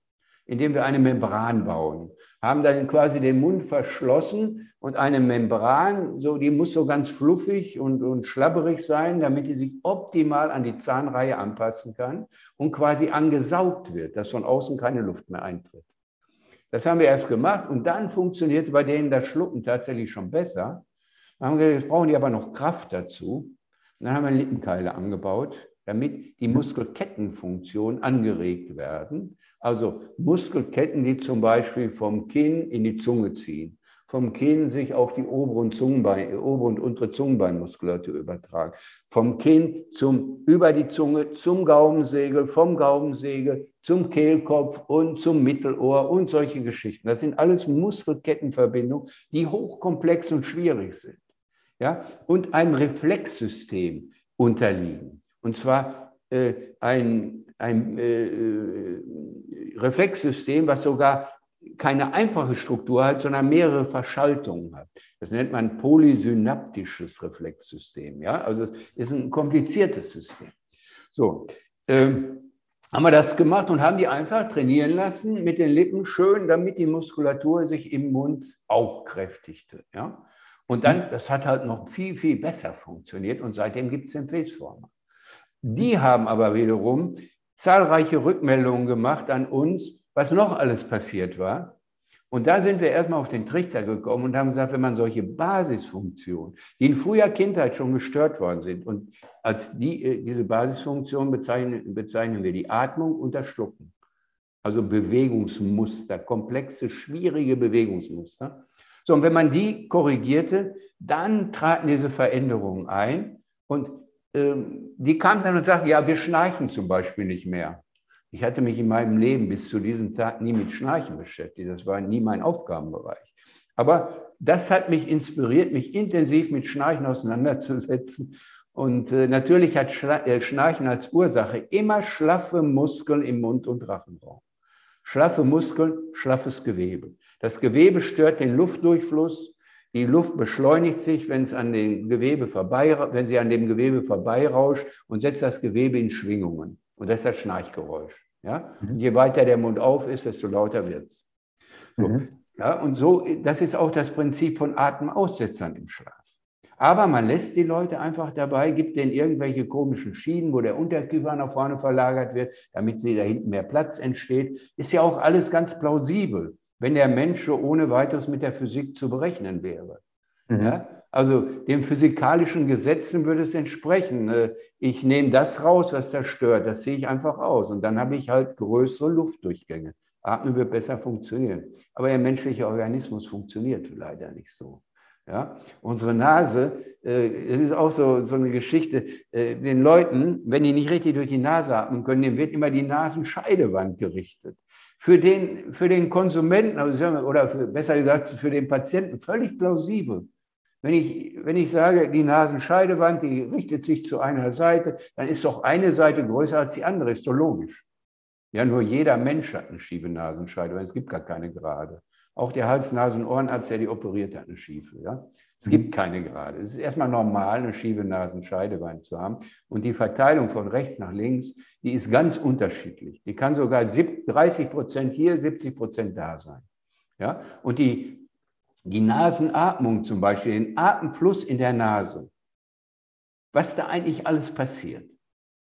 indem wir eine Membran bauen. Haben dann quasi den Mund verschlossen und eine Membran, so, die muss so ganz fluffig und, und schlabberig sein, damit die sich optimal an die Zahnreihe anpassen kann und quasi angesaugt wird, dass von außen keine Luft mehr eintritt. Das haben wir erst gemacht und dann funktioniert bei denen das Schlucken tatsächlich schon besser. Dann haben wir gesagt, jetzt brauchen die aber noch Kraft dazu. Und dann haben wir Lippenkeile angebaut, damit die Muskelkettenfunktion angeregt werden. Also Muskelketten, die zum Beispiel vom Kinn in die Zunge ziehen, vom Kinn sich auf die obere und, Zungenbein, obere und untere Zungenbeinmuskulatur übertragen, vom Kinn zum, über die Zunge zum Gaumensegel, vom Gaumensegel zum Kehlkopf und zum Mittelohr und solche Geschichten. Das sind alles Muskelkettenverbindungen, die hochkomplex und schwierig sind. Ja? Und einem Reflexsystem unterliegen. Und zwar äh, ein, ein äh, äh, Reflexsystem, was sogar keine einfache Struktur hat, sondern mehrere Verschaltungen hat. Das nennt man polysynaptisches Reflexsystem. Ja? Also es ist ein kompliziertes System. So, ähm, haben wir das gemacht und haben die einfach trainieren lassen mit den Lippen schön, damit die Muskulatur sich im Mund auch kräftigte. Ja? Und dann, das hat halt noch viel, viel besser funktioniert und seitdem gibt es den Faceformer. Die haben aber wiederum zahlreiche Rückmeldungen gemacht an uns, was noch alles passiert war. Und da sind wir erstmal auf den Trichter gekommen und haben gesagt, wenn man solche Basisfunktionen, die in früher Kindheit schon gestört worden sind, und als die, äh, diese Basisfunktion bezeichnen, bezeichnen wir die Atmung und das Schlucken. Also Bewegungsmuster, komplexe, schwierige Bewegungsmuster. So, und wenn man die korrigierte, dann traten diese Veränderungen ein und ähm, die kamen dann und sagten, ja, wir schnarchen zum Beispiel nicht mehr. Ich hatte mich in meinem Leben bis zu diesem Tag nie mit Schnarchen beschäftigt. Das war nie mein Aufgabenbereich. Aber das hat mich inspiriert, mich intensiv mit Schnarchen auseinanderzusetzen. Und äh, natürlich hat Schla äh, Schnarchen als Ursache immer schlaffe Muskeln im Mund- und Rachenraum. Schlaffe Muskeln, schlaffes Gewebe. Das Gewebe stört den Luftdurchfluss. Die Luft beschleunigt sich, wenn es an den Gewebe vorbei, wenn sie an dem Gewebe vorbeirauscht und setzt das Gewebe in Schwingungen. Und das ist das Schnarchgeräusch. Ja? Mhm. je weiter der Mund auf ist, desto lauter wird es. So. Mhm. Ja, und so, das ist auch das Prinzip von Atemaussetzern im Schlaf. Aber man lässt die Leute einfach dabei, gibt denen irgendwelche komischen Schienen, wo der Unterkiefer nach vorne verlagert wird, damit sie da hinten mehr Platz entsteht. Ist ja auch alles ganz plausibel, wenn der Mensch ohne weiteres mit der Physik zu berechnen wäre. Mhm. Ja? Also den physikalischen Gesetzen würde es entsprechen. Äh, ich nehme das raus, was da stört. Das sehe ich einfach aus. Und dann habe ich halt größere Luftdurchgänge. Atmen wird besser funktionieren. Aber der menschliche Organismus funktioniert leider nicht so. Ja? Unsere Nase, äh, es ist auch so, so eine Geschichte, äh, den Leuten, wenn die nicht richtig durch die Nase atmen können, dem wird immer die Nasenscheidewand gerichtet. Für den, für den Konsumenten, also, oder für, besser gesagt für den Patienten, völlig plausibel. Wenn ich, wenn ich sage, die Nasenscheidewand, die richtet sich zu einer Seite, dann ist doch eine Seite größer als die andere, ist doch logisch. Ja, nur jeder Mensch hat eine schiefe Nasenscheidewand, es gibt gar keine gerade. Auch der Hals-Nasen-Ohrenarzt, der die operiert hat, eine schiefe. Ja? Es gibt keine gerade. Es ist erstmal normal, eine schiefe Nasenscheidewand zu haben. Und die Verteilung von rechts nach links, die ist ganz unterschiedlich. Die kann sogar 30 Prozent hier, 70 Prozent da sein. Ja? Und die die Nasenatmung zum Beispiel, den Atemfluss in der Nase, was da eigentlich alles passiert,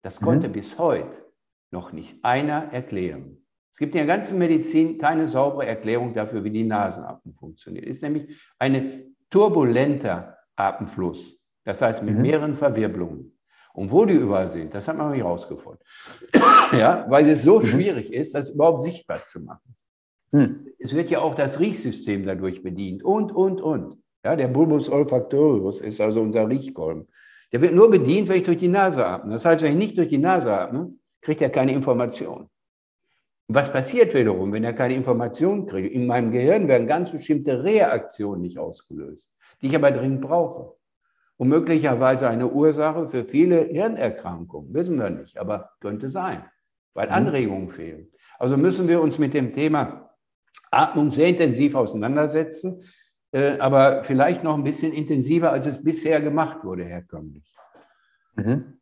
das mhm. konnte mhm. bis heute noch nicht einer erklären. Es gibt in der ganzen Medizin keine saubere Erklärung dafür, wie die Nasenatmung funktioniert. Es ist nämlich ein turbulenter Atemfluss, das heißt mit mhm. mehreren Verwirbelungen. Und wo die überall sind, das hat man noch nicht rausgefunden. ja, weil es so mhm. schwierig ist, das überhaupt sichtbar zu machen. Hm. Es wird ja auch das Riechsystem dadurch bedient und, und, und. Ja, der Bulbus olfactorius ist also unser Riechkolben. Der wird nur bedient, wenn ich durch die Nase atme. Das heißt, wenn ich nicht durch die Nase atme, kriegt er keine Information. Was passiert wiederum, wenn er keine Information kriegt? In meinem Gehirn werden ganz bestimmte Reaktionen nicht ausgelöst, die ich aber dringend brauche. Und möglicherweise eine Ursache für viele Hirnerkrankungen, wissen wir nicht, aber könnte sein, weil hm. Anregungen fehlen. Also müssen wir uns mit dem Thema Atmung sehr intensiv auseinandersetzen, äh, aber vielleicht noch ein bisschen intensiver, als es bisher gemacht wurde, herkömmlich. Mhm.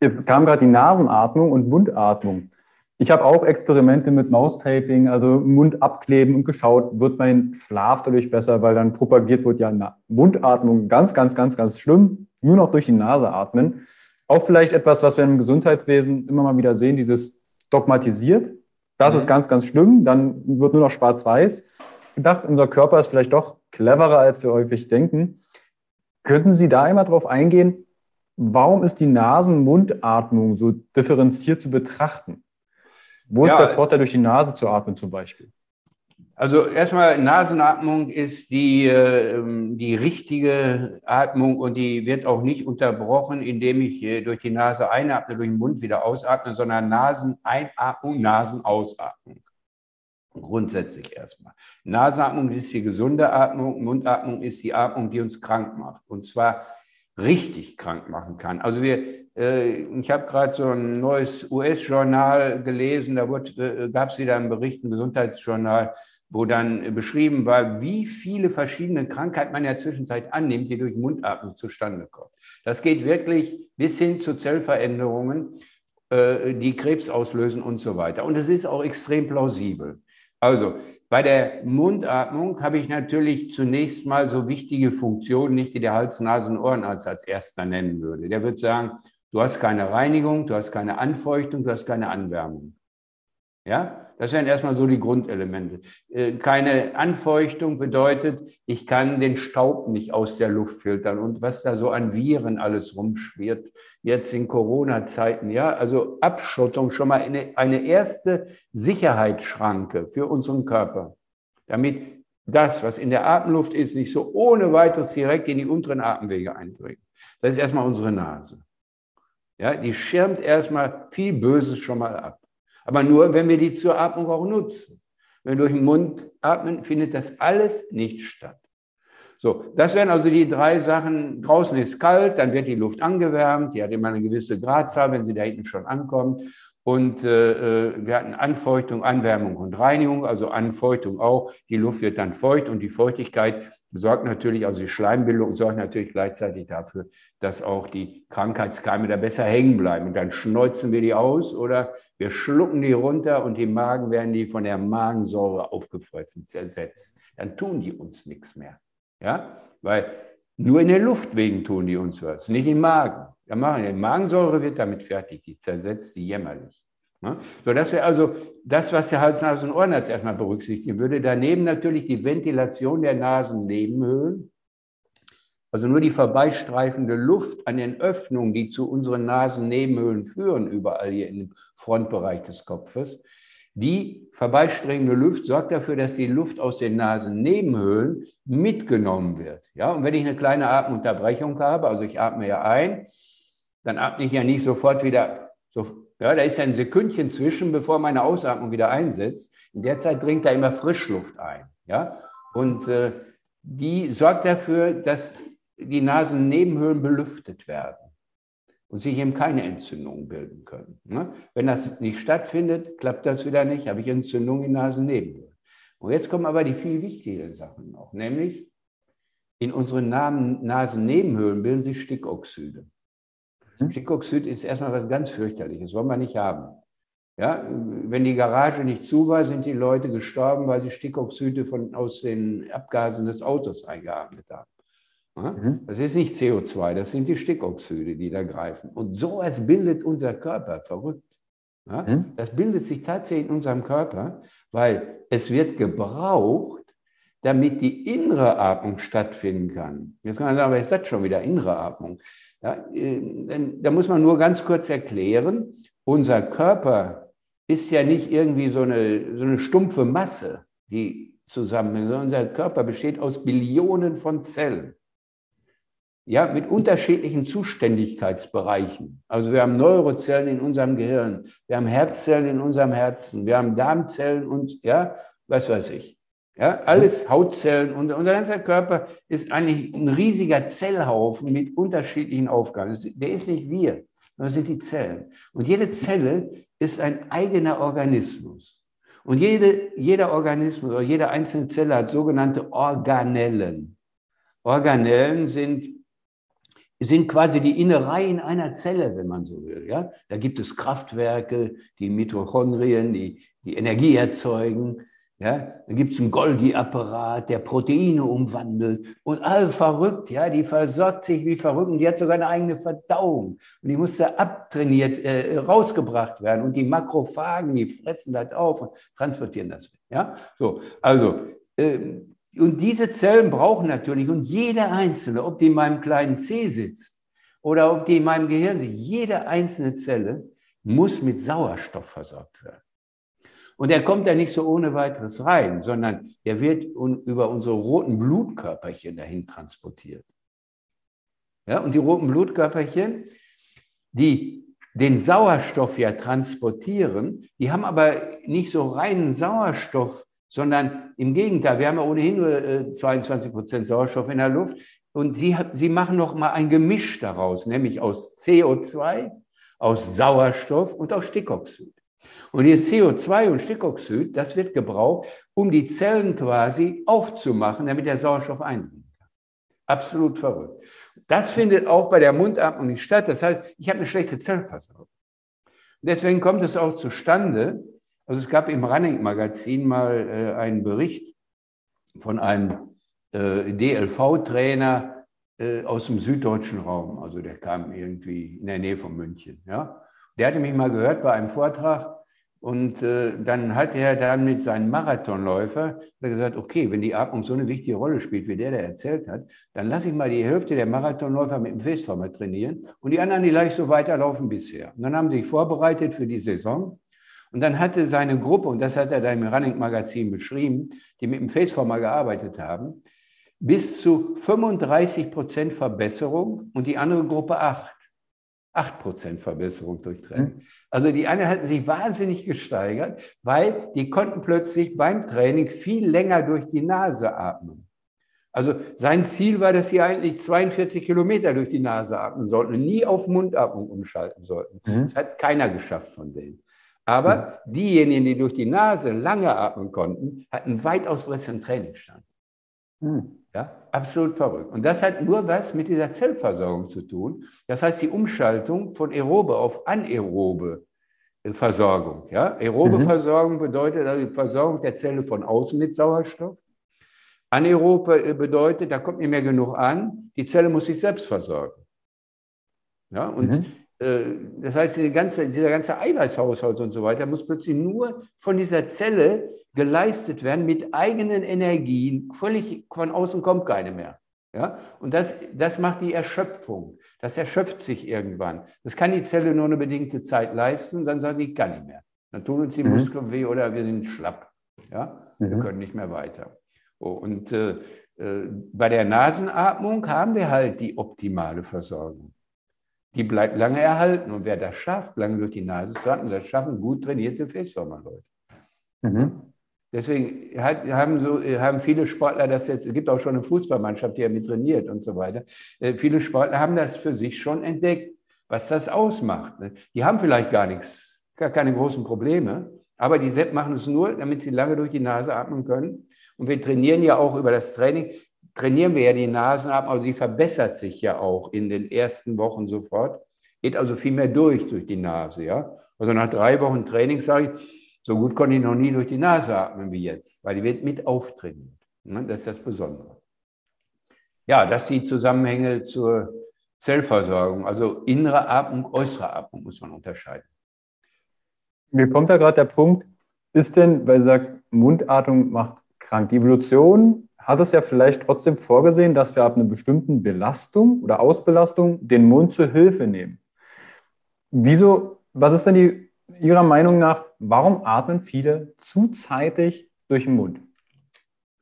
Jetzt kam gerade die Nasenatmung und Mundatmung. Ich habe auch Experimente mit Maustaping, also Mund abkleben und geschaut, wird mein Schlaf dadurch besser, weil dann propagiert wird ja Mundatmung ganz, ganz, ganz, ganz schlimm, nur noch durch die Nase atmen. Auch vielleicht etwas, was wir im Gesundheitswesen immer mal wieder sehen, dieses dogmatisiert. Das mhm. ist ganz, ganz schlimm. Dann wird nur noch schwarz-weiß gedacht. Unser Körper ist vielleicht doch cleverer, als wir häufig denken. Könnten Sie da einmal drauf eingehen, warum ist die Nasen-Mundatmung so differenziert zu betrachten? Wo ja, ist der Vorteil, durch die Nase zu atmen zum Beispiel? Also erstmal Nasenatmung ist die, ähm, die richtige Atmung und die wird auch nicht unterbrochen, indem ich äh, durch die Nase einatme, durch den Mund wieder ausatme, sondern Naseneinatmung, Nasenausatmung. Grundsätzlich erstmal. Nasenatmung ist die gesunde Atmung, Mundatmung ist die Atmung, die uns krank macht. Und zwar richtig krank machen kann. Also wir, ich habe gerade so ein neues US-Journal gelesen, da äh, gab es wieder einen Bericht, ein Gesundheitsjournal, wo dann beschrieben war, wie viele verschiedene Krankheiten man in der Zwischenzeit annimmt, die durch Mundatmung zustande kommen. Das geht wirklich bis hin zu Zellveränderungen, äh, die Krebs auslösen und so weiter. Und es ist auch extrem plausibel. Also bei der Mundatmung habe ich natürlich zunächst mal so wichtige Funktionen, nicht die der Hals-, Nasen-, Ohrenarzt als erster nennen würde. Der wird sagen, du hast keine Reinigung, du hast keine Anfeuchtung, du hast keine Anwärmung. Ja, das wären erstmal so die Grundelemente. Äh, keine Anfeuchtung bedeutet, ich kann den Staub nicht aus der Luft filtern und was da so an Viren alles rumschwirrt, jetzt in Corona-Zeiten. Ja, also Abschottung schon mal eine, eine erste Sicherheitsschranke für unseren Körper, damit das, was in der Atemluft ist, nicht so ohne weiteres direkt in die unteren Atemwege eindringt. Das ist erstmal unsere Nase. Ja, die schirmt erstmal viel Böses schon mal ab. Aber nur, wenn wir die zur Atmung auch nutzen. Wenn wir durch den Mund atmen, findet das alles nicht statt. So, das wären also die drei Sachen. Draußen ist kalt, dann wird die Luft angewärmt. Die hat immer eine gewisse Gradzahl, wenn sie da hinten schon ankommt. Und äh, äh, wir hatten Anfeuchtung, Anwärmung und Reinigung, also Anfeuchtung auch. Die Luft wird dann feucht und die Feuchtigkeit sorgt natürlich, also die Schleimbildung sorgt natürlich gleichzeitig dafür, dass auch die Krankheitskeime da besser hängen bleiben. Und dann schneuzen wir die aus oder wir schlucken die runter und im Magen werden die von der Magensäure aufgefressen, zersetzt. Dann tun die uns nichts mehr. Ja, weil nur in der Luft wegen tun die uns was, nicht im Magen. Die Magensäure wird damit fertig, die zersetzt die jämmerlich. Ne? So, das wäre also das, was der Hals-, Nasen- und Ohrenarzt erstmal berücksichtigen würde. Daneben natürlich die Ventilation der Nasennebenhöhlen. Also nur die vorbeistreifende Luft an den Öffnungen, die zu unseren Nasennebenhöhlen führen, überall hier im Frontbereich des Kopfes. Die vorbeiströmende Luft sorgt dafür, dass die Luft aus den Nasennebenhöhlen mitgenommen wird. Ja, und wenn ich eine kleine Atemunterbrechung habe, also ich atme ja ein, dann atme ich ja nicht sofort wieder, so, ja, da ist ja ein Sekündchen zwischen, bevor meine Ausatmung wieder einsetzt. In der Zeit dringt da immer Frischluft ein. Ja, und äh, die sorgt dafür, dass die Nasennebenhöhlen belüftet werden und sich eben keine Entzündungen bilden können. Ne? Wenn das nicht stattfindet, klappt das wieder nicht, habe ich Entzündungen in Nasennebenhöhlen. Und jetzt kommen aber die viel wichtigeren Sachen noch, nämlich in unseren Nasennebenhöhlen bilden sich Stickoxide. Stickoxid ist erstmal was ganz fürchterliches, wollen wir nicht haben. Ja, wenn die Garage nicht zu war, sind die Leute gestorben, weil sie Stickoxide von, aus den Abgasen des Autos eingeatmet haben. Ja? Mhm. Das ist nicht CO2, das sind die Stickoxide, die da greifen. Und sowas bildet unser Körper, verrückt. Ja? Mhm. Das bildet sich tatsächlich in unserem Körper, weil es wird gebraucht, damit die innere Atmung stattfinden kann. Jetzt kann man sagen, was ist das schon wieder, innere Atmung? Ja, äh, da muss man nur ganz kurz erklären, unser Körper ist ja nicht irgendwie so eine, so eine stumpfe Masse, die zusammenhängt, sondern unser Körper besteht aus Billionen von Zellen. Ja, mit unterschiedlichen Zuständigkeitsbereichen. Also wir haben Neurozellen in unserem Gehirn, wir haben Herzzellen in unserem Herzen, wir haben Darmzellen und ja, was weiß ich. Ja, alles Hautzellen und unser ganzer Körper ist eigentlich ein riesiger Zellhaufen mit unterschiedlichen Aufgaben. Der ist nicht wir, sondern sind die Zellen. Und jede Zelle ist ein eigener Organismus. Und jede, jeder Organismus oder jede einzelne Zelle hat sogenannte Organellen. Organellen sind, sind quasi die Innereien einer Zelle, wenn man so will. Ja? Da gibt es Kraftwerke, die Mitochondrien, die, die Energie erzeugen. Ja, da gibt es einen Golgi-Apparat, der Proteine umwandelt und all verrückt, ja, die versorgt sich wie verrückt und die hat sogar eine eigene Verdauung und die musste abtrainiert, äh, rausgebracht werden und die Makrophagen, die fressen das auf und transportieren das. Ja, so, also, äh, und diese Zellen brauchen natürlich und jede einzelne, ob die in meinem kleinen C sitzt oder ob die in meinem Gehirn sitzt, jede einzelne Zelle muss mit Sauerstoff versorgt werden. Und er kommt da nicht so ohne weiteres rein, sondern er wird über unsere roten Blutkörperchen dahin transportiert. Ja, und die roten Blutkörperchen, die den Sauerstoff ja transportieren, die haben aber nicht so reinen Sauerstoff, sondern im Gegenteil, wir haben ja ohnehin nur 22 äh, Prozent Sauerstoff in der Luft und sie, sie machen noch mal ein Gemisch daraus, nämlich aus CO2, aus Sauerstoff und aus Stickoxid. Und das CO2 und Stickoxid, das wird gebraucht, um die Zellen quasi aufzumachen, damit der Sauerstoff eindringen kann. Absolut verrückt. Das findet auch bei der Mundatmung nicht statt. Das heißt, ich habe eine schlechte Zellversorgung. Deswegen kommt es auch zustande. Also es gab im Running-Magazin mal äh, einen Bericht von einem äh, DLV-Trainer äh, aus dem süddeutschen Raum. Also der kam irgendwie in der Nähe von München. Ja? Der hatte mich mal gehört bei einem Vortrag und äh, dann hat er dann mit seinem Marathonläufer gesagt, okay, wenn die Atmung so eine wichtige Rolle spielt, wie der der erzählt hat, dann lasse ich mal die Hälfte der Marathonläufer mit dem Festformer trainieren und die anderen, die leicht so weiterlaufen bisher. Und dann haben sie sich vorbereitet für die Saison. Und dann hatte seine Gruppe, und das hat er da im Running-Magazin beschrieben, die mit dem Faceformer gearbeitet haben, bis zu 35 Prozent Verbesserung und die andere Gruppe 8. 8% Verbesserung durch Training. Hm. Also die eine hatten sich wahnsinnig gesteigert, weil die konnten plötzlich beim Training viel länger durch die Nase atmen. Also sein Ziel war, dass sie eigentlich 42 Kilometer durch die Nase atmen sollten und nie auf Mundatmung umschalten sollten. Mhm. Das hat keiner geschafft von denen. Aber mhm. diejenigen, die durch die Nase lange atmen konnten, hatten weitaus besseren Trainingsstand. Mhm. Ja, absolut verrückt. Und das hat nur was mit dieser Zellversorgung zu tun. Das heißt, die Umschaltung von aerobe auf anaerobe äh, Versorgung. Ja? Aerobe mhm. Versorgung bedeutet also die Versorgung der Zelle von außen mit Sauerstoff. Anaerobe äh, bedeutet, da kommt nicht mehr genug an, die Zelle muss sich selbst versorgen. Ja? Und mhm. Äh, das heißt, ganze, dieser ganze Eiweißhaushalt und so weiter muss plötzlich nur von dieser Zelle geleistet werden mit eigenen Energien. Völlig von außen kommt keine mehr. Ja? Und das, das macht die Erschöpfung. Das erschöpft sich irgendwann. Das kann die Zelle nur eine bedingte Zeit leisten, dann sagt die, ich kann nicht mehr. Dann tun uns die mhm. Muskeln weh oder wir sind schlapp. Ja? Mhm. Wir können nicht mehr weiter. Oh, und äh, äh, bei der Nasenatmung haben wir halt die optimale Versorgung. Die bleibt lange erhalten. Und wer das schafft, lange durch die Nase zu atmen, das schaffen gut trainierte Festformer-Leute. Mhm. Deswegen haben, so, haben viele Sportler das jetzt, es gibt auch schon eine Fußballmannschaft, die ja mit trainiert und so weiter. Äh, viele Sportler haben das für sich schon entdeckt, was das ausmacht. Ne? Die haben vielleicht gar nichts, gar keine großen Probleme, aber die machen es nur, damit sie lange durch die Nase atmen können. Und wir trainieren ja auch über das Training, trainieren wir ja die Nasenatmung, also sie verbessert sich ja auch in den ersten Wochen sofort, geht also viel mehr durch, durch die Nase. Ja? Also nach drei Wochen Training sage ich, so gut konnte ich noch nie durch die Nase atmen wie jetzt, weil die wird mit auftrainiert. Ne, das ist das Besondere. Ja, das die Zusammenhänge zur Zellversorgung, also innere Atmung, äußere Atmung muss man unterscheiden. Mir kommt da gerade der Punkt, ist denn, weil Sie sagt, Mundatmung macht krank. Die Evolution hat es ja vielleicht trotzdem vorgesehen, dass wir ab einer bestimmten Belastung oder Ausbelastung den Mund zur Hilfe nehmen. Wieso, was ist denn die Ihrer Meinung nach, warum atmen viele zu zeitig durch den Mund?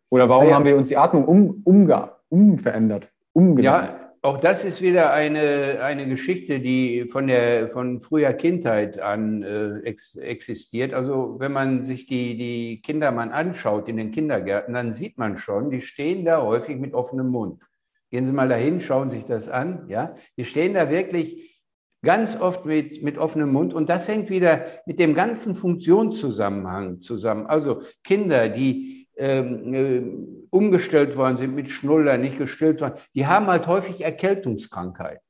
Oder warum ja. haben wir uns die Atmung um, umge, umverändert, umgeändert? Ja, auch das ist wieder eine, eine Geschichte, die von, der, von früher Kindheit an äh, ex, existiert. Also wenn man sich die, die Kinder mal anschaut in den Kindergärten, dann sieht man schon, die stehen da häufig mit offenem Mund. Gehen Sie mal dahin, schauen sich das an. Ja? Die stehen da wirklich Ganz oft mit, mit offenem Mund. Und das hängt wieder mit dem ganzen Funktionszusammenhang zusammen. Also Kinder, die ähm, äh, umgestellt worden sind mit Schnuller, nicht gestillt worden, die haben halt häufig Erkältungskrankheiten.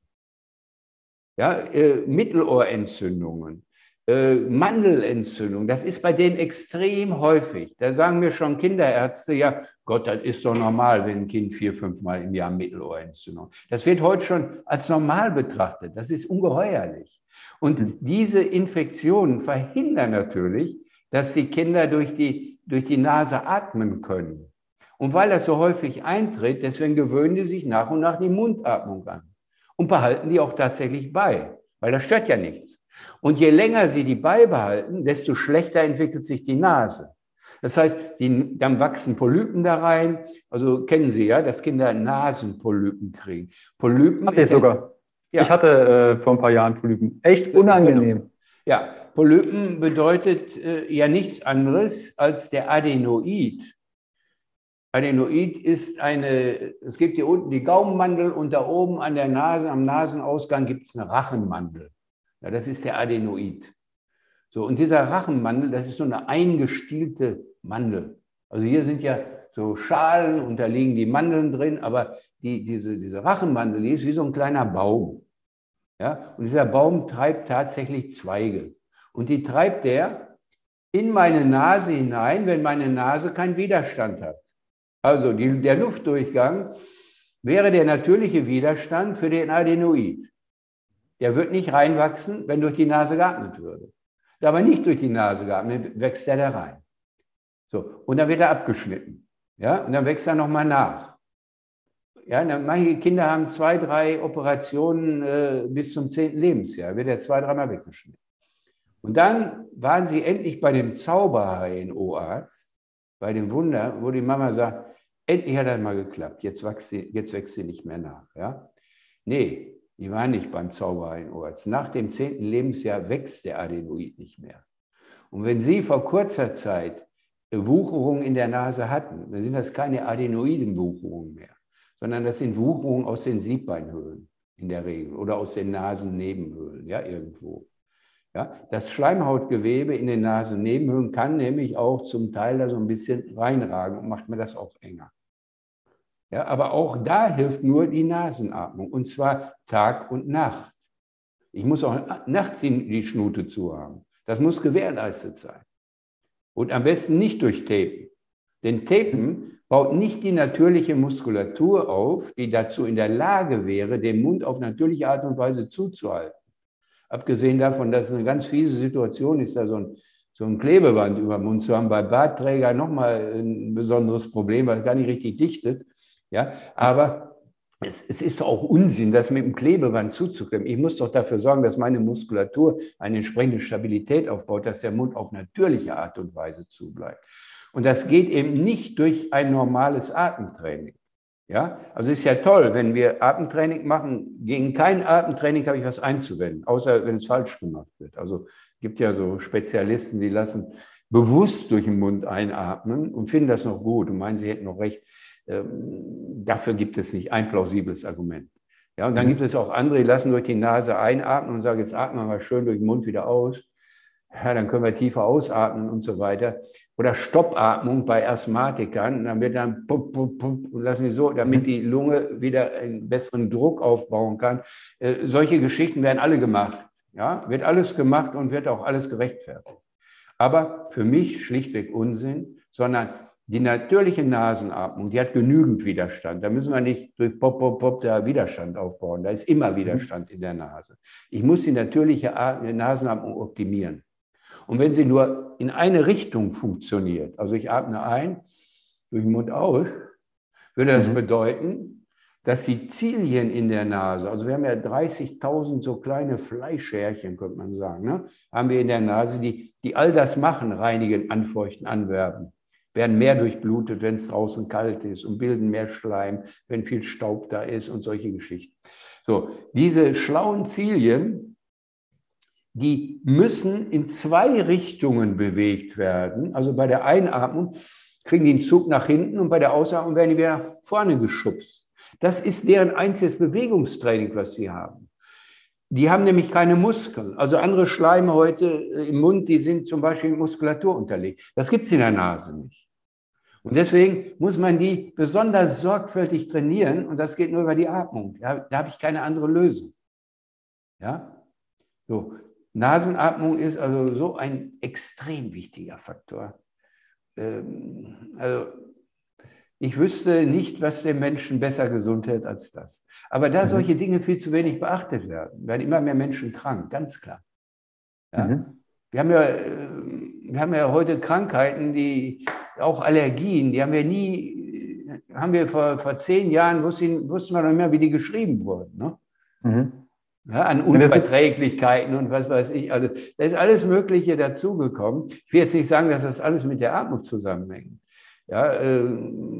Ja, äh, Mittelohrentzündungen. Äh, Mandelentzündung, das ist bei denen extrem häufig. Da sagen mir schon Kinderärzte, ja, Gott, das ist doch normal, wenn ein Kind vier, fünf Mal im Jahr Mittelohrentzündung. Das wird heute schon als normal betrachtet. Das ist ungeheuerlich. Und mhm. diese Infektionen verhindern natürlich, dass die Kinder durch die, durch die Nase atmen können. Und weil das so häufig eintritt, deswegen gewöhnen die sich nach und nach die Mundatmung an und behalten die auch tatsächlich bei, weil das stört ja nichts. Und je länger sie die beibehalten, desto schlechter entwickelt sich die Nase. Das heißt, die, dann wachsen Polypen da rein. Also kennen Sie ja, dass Kinder Nasenpolypen kriegen. Polypen. Hatte ich sogar. Ja. Ich hatte äh, vor ein paar Jahren Polypen. Echt genau. unangenehm. Ja, Polypen bedeutet äh, ja nichts anderes als der Adenoid. Adenoid ist eine, es gibt hier unten die Gaumenmandel und da oben an der Nase, am Nasenausgang gibt es eine Rachenmandel. Ja, das ist der Adenoid. So, und dieser Rachenmandel, das ist so eine eingestielte Mandel. Also hier sind ja so Schalen und da liegen die Mandeln drin, aber die, diese, diese Rachenmandel, die ist wie so ein kleiner Baum. Ja? Und dieser Baum treibt tatsächlich Zweige. Und die treibt er in meine Nase hinein, wenn meine Nase keinen Widerstand hat. Also die, der Luftdurchgang wäre der natürliche Widerstand für den Adenoid. Der wird nicht reinwachsen, wenn durch die Nase geatmet würde. Aber nicht durch die Nase geatmet, wächst er da rein. So, und dann wird er abgeschnitten. Ja, und dann wächst er nochmal nach. Ja, manche Kinder haben zwei, drei Operationen äh, bis zum zehnten Lebensjahr, wird er zwei, dreimal weggeschnitten. Und dann waren sie endlich bei dem Zauberhaien-O-Arzt, bei dem Wunder, wo die Mama sagt, endlich hat das mal geklappt, jetzt wächst sie, jetzt wächst sie nicht mehr nach. Ja? Nee, die waren nicht beim Zauberhaien-O-Arzt. Nach dem zehnten Lebensjahr wächst der Adenoid nicht mehr. Und wenn Sie vor kurzer Zeit Wucherungen in der Nase hatten, dann sind das keine Adenoidenwucherungen mehr sondern das sind Wucherungen aus den Siebbeinhöhlen in der Regel oder aus den Nasennebenhöhlen, ja, irgendwo. Ja, das Schleimhautgewebe in den Nasennebenhöhlen kann nämlich auch zum Teil da so ein bisschen reinragen und macht mir das auch enger. Ja, aber auch da hilft nur die Nasenatmung und zwar Tag und Nacht. Ich muss auch nachts die Schnute zu haben. Das muss gewährleistet sein. Und am besten nicht durch Tapen. Denn Tapen baut nicht die natürliche Muskulatur auf, die dazu in der Lage wäre, den Mund auf natürliche Art und Weise zuzuhalten. Abgesehen davon, dass es eine ganz fiese Situation ist, da so ein, so ein Klebeband über den Mund zu haben. Bei Bartträgern nochmal ein besonderes Problem, weil es gar nicht richtig dichtet. Ja, aber es, es, ist auch Unsinn, das mit dem Klebeband zuzuklemmen. Ich muss doch dafür sorgen, dass meine Muskulatur eine entsprechende Stabilität aufbaut, dass der Mund auf natürliche Art und Weise zubleibt. Und das geht eben nicht durch ein normales Atemtraining. Ja, also ist ja toll, wenn wir Atemtraining machen. Gegen kein Atemtraining habe ich was einzuwenden, außer wenn es falsch gemacht wird. Also gibt ja so Spezialisten, die lassen bewusst durch den Mund einatmen und finden das noch gut und meinen, sie hätten noch recht. Ähm, dafür gibt es nicht ein plausibles Argument. Ja, und dann mhm. gibt es auch andere, die lassen durch die Nase einatmen und sagen, jetzt atmen wir mal schön durch den Mund wieder aus ja, dann können wir tiefer ausatmen und so weiter. Oder Stoppatmung bei Asthmatikern, dann wird dann pup, pup, pup, und lassen die so, damit mhm. die Lunge wieder einen besseren Druck aufbauen kann. Äh, solche Geschichten werden alle gemacht. Ja, wird alles gemacht und wird auch alles gerechtfertigt. Aber für mich schlichtweg Unsinn, sondern die natürliche Nasenatmung, die hat genügend Widerstand. Da müssen wir nicht durch Pop, Pop, Pop da Widerstand aufbauen. Da ist immer mhm. Widerstand in der Nase. Ich muss die natürliche Nasenatmung optimieren. Und wenn sie nur in eine Richtung funktioniert, also ich atme ein, durch den Mund aus, würde das mhm. bedeuten, dass die Zilien in der Nase, also wir haben ja 30.000 so kleine Fleischschärchen, könnte man sagen, ne, haben wir in der Nase, die, die all das machen, reinigen, anfeuchten, anwerben, werden mehr durchblutet, wenn es draußen kalt ist und bilden mehr Schleim, wenn viel Staub da ist und solche Geschichten. So, diese schlauen Zilien, die müssen in zwei Richtungen bewegt werden. Also bei der Einatmung kriegen die einen Zug nach hinten und bei der Ausatmung werden die wieder nach vorne geschubst. Das ist deren einziges Bewegungstraining, was sie haben. Die haben nämlich keine Muskeln. Also andere Schleimhäute im Mund, die sind zum Beispiel Muskulatur unterlegt. Das gibt es in der Nase nicht. Und deswegen muss man die besonders sorgfältig trainieren und das geht nur über die Atmung. Da, da habe ich keine andere Lösung. Ja? So, Nasenatmung ist also so ein extrem wichtiger Faktor. Ähm, also ich wüsste nicht, was den Menschen besser gesund hält als das. Aber da mhm. solche Dinge viel zu wenig beachtet werden, werden immer mehr Menschen krank, ganz klar. Ja? Mhm. Wir, haben ja, äh, wir haben ja heute Krankheiten, die auch Allergien, die haben wir nie, haben wir vor, vor zehn Jahren, wussten, wussten wir noch nicht mehr, wie die geschrieben wurden. Ne? Mhm ja, an Unverträglichkeiten und was weiß ich. Also da ist alles Mögliche dazugekommen. Ich will jetzt nicht sagen, dass das alles mit der Atmung zusammenhängt. Ja, äh,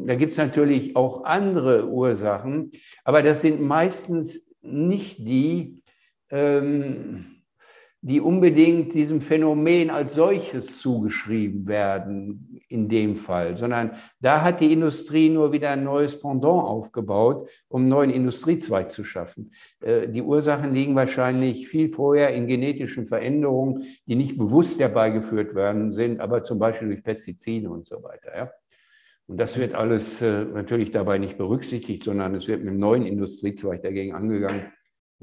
da gibt es natürlich auch andere Ursachen, aber das sind meistens nicht die, ähm, die unbedingt diesem Phänomen als solches zugeschrieben werden, in dem Fall, sondern da hat die Industrie nur wieder ein neues Pendant aufgebaut, um einen neuen Industriezweig zu schaffen. Äh, die Ursachen liegen wahrscheinlich viel vorher in genetischen Veränderungen, die nicht bewusst herbeigeführt werden sind, aber zum Beispiel durch Pestizide und so weiter. Ja? Und das wird alles äh, natürlich dabei nicht berücksichtigt, sondern es wird mit einem neuen Industriezweig dagegen angegangen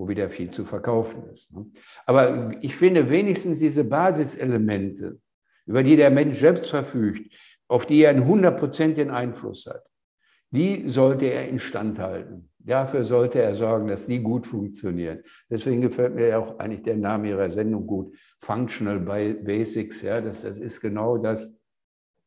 wo wieder viel zu verkaufen ist. Ne? Aber ich finde wenigstens diese Basiselemente, über die der Mensch selbst verfügt, auf die er einen hundertprozentigen Einfluss hat, die sollte er instand halten. Dafür sollte er sorgen, dass die gut funktionieren. Deswegen gefällt mir auch eigentlich der Name Ihrer Sendung gut, Functional Basics. Ja, das, das ist genau das,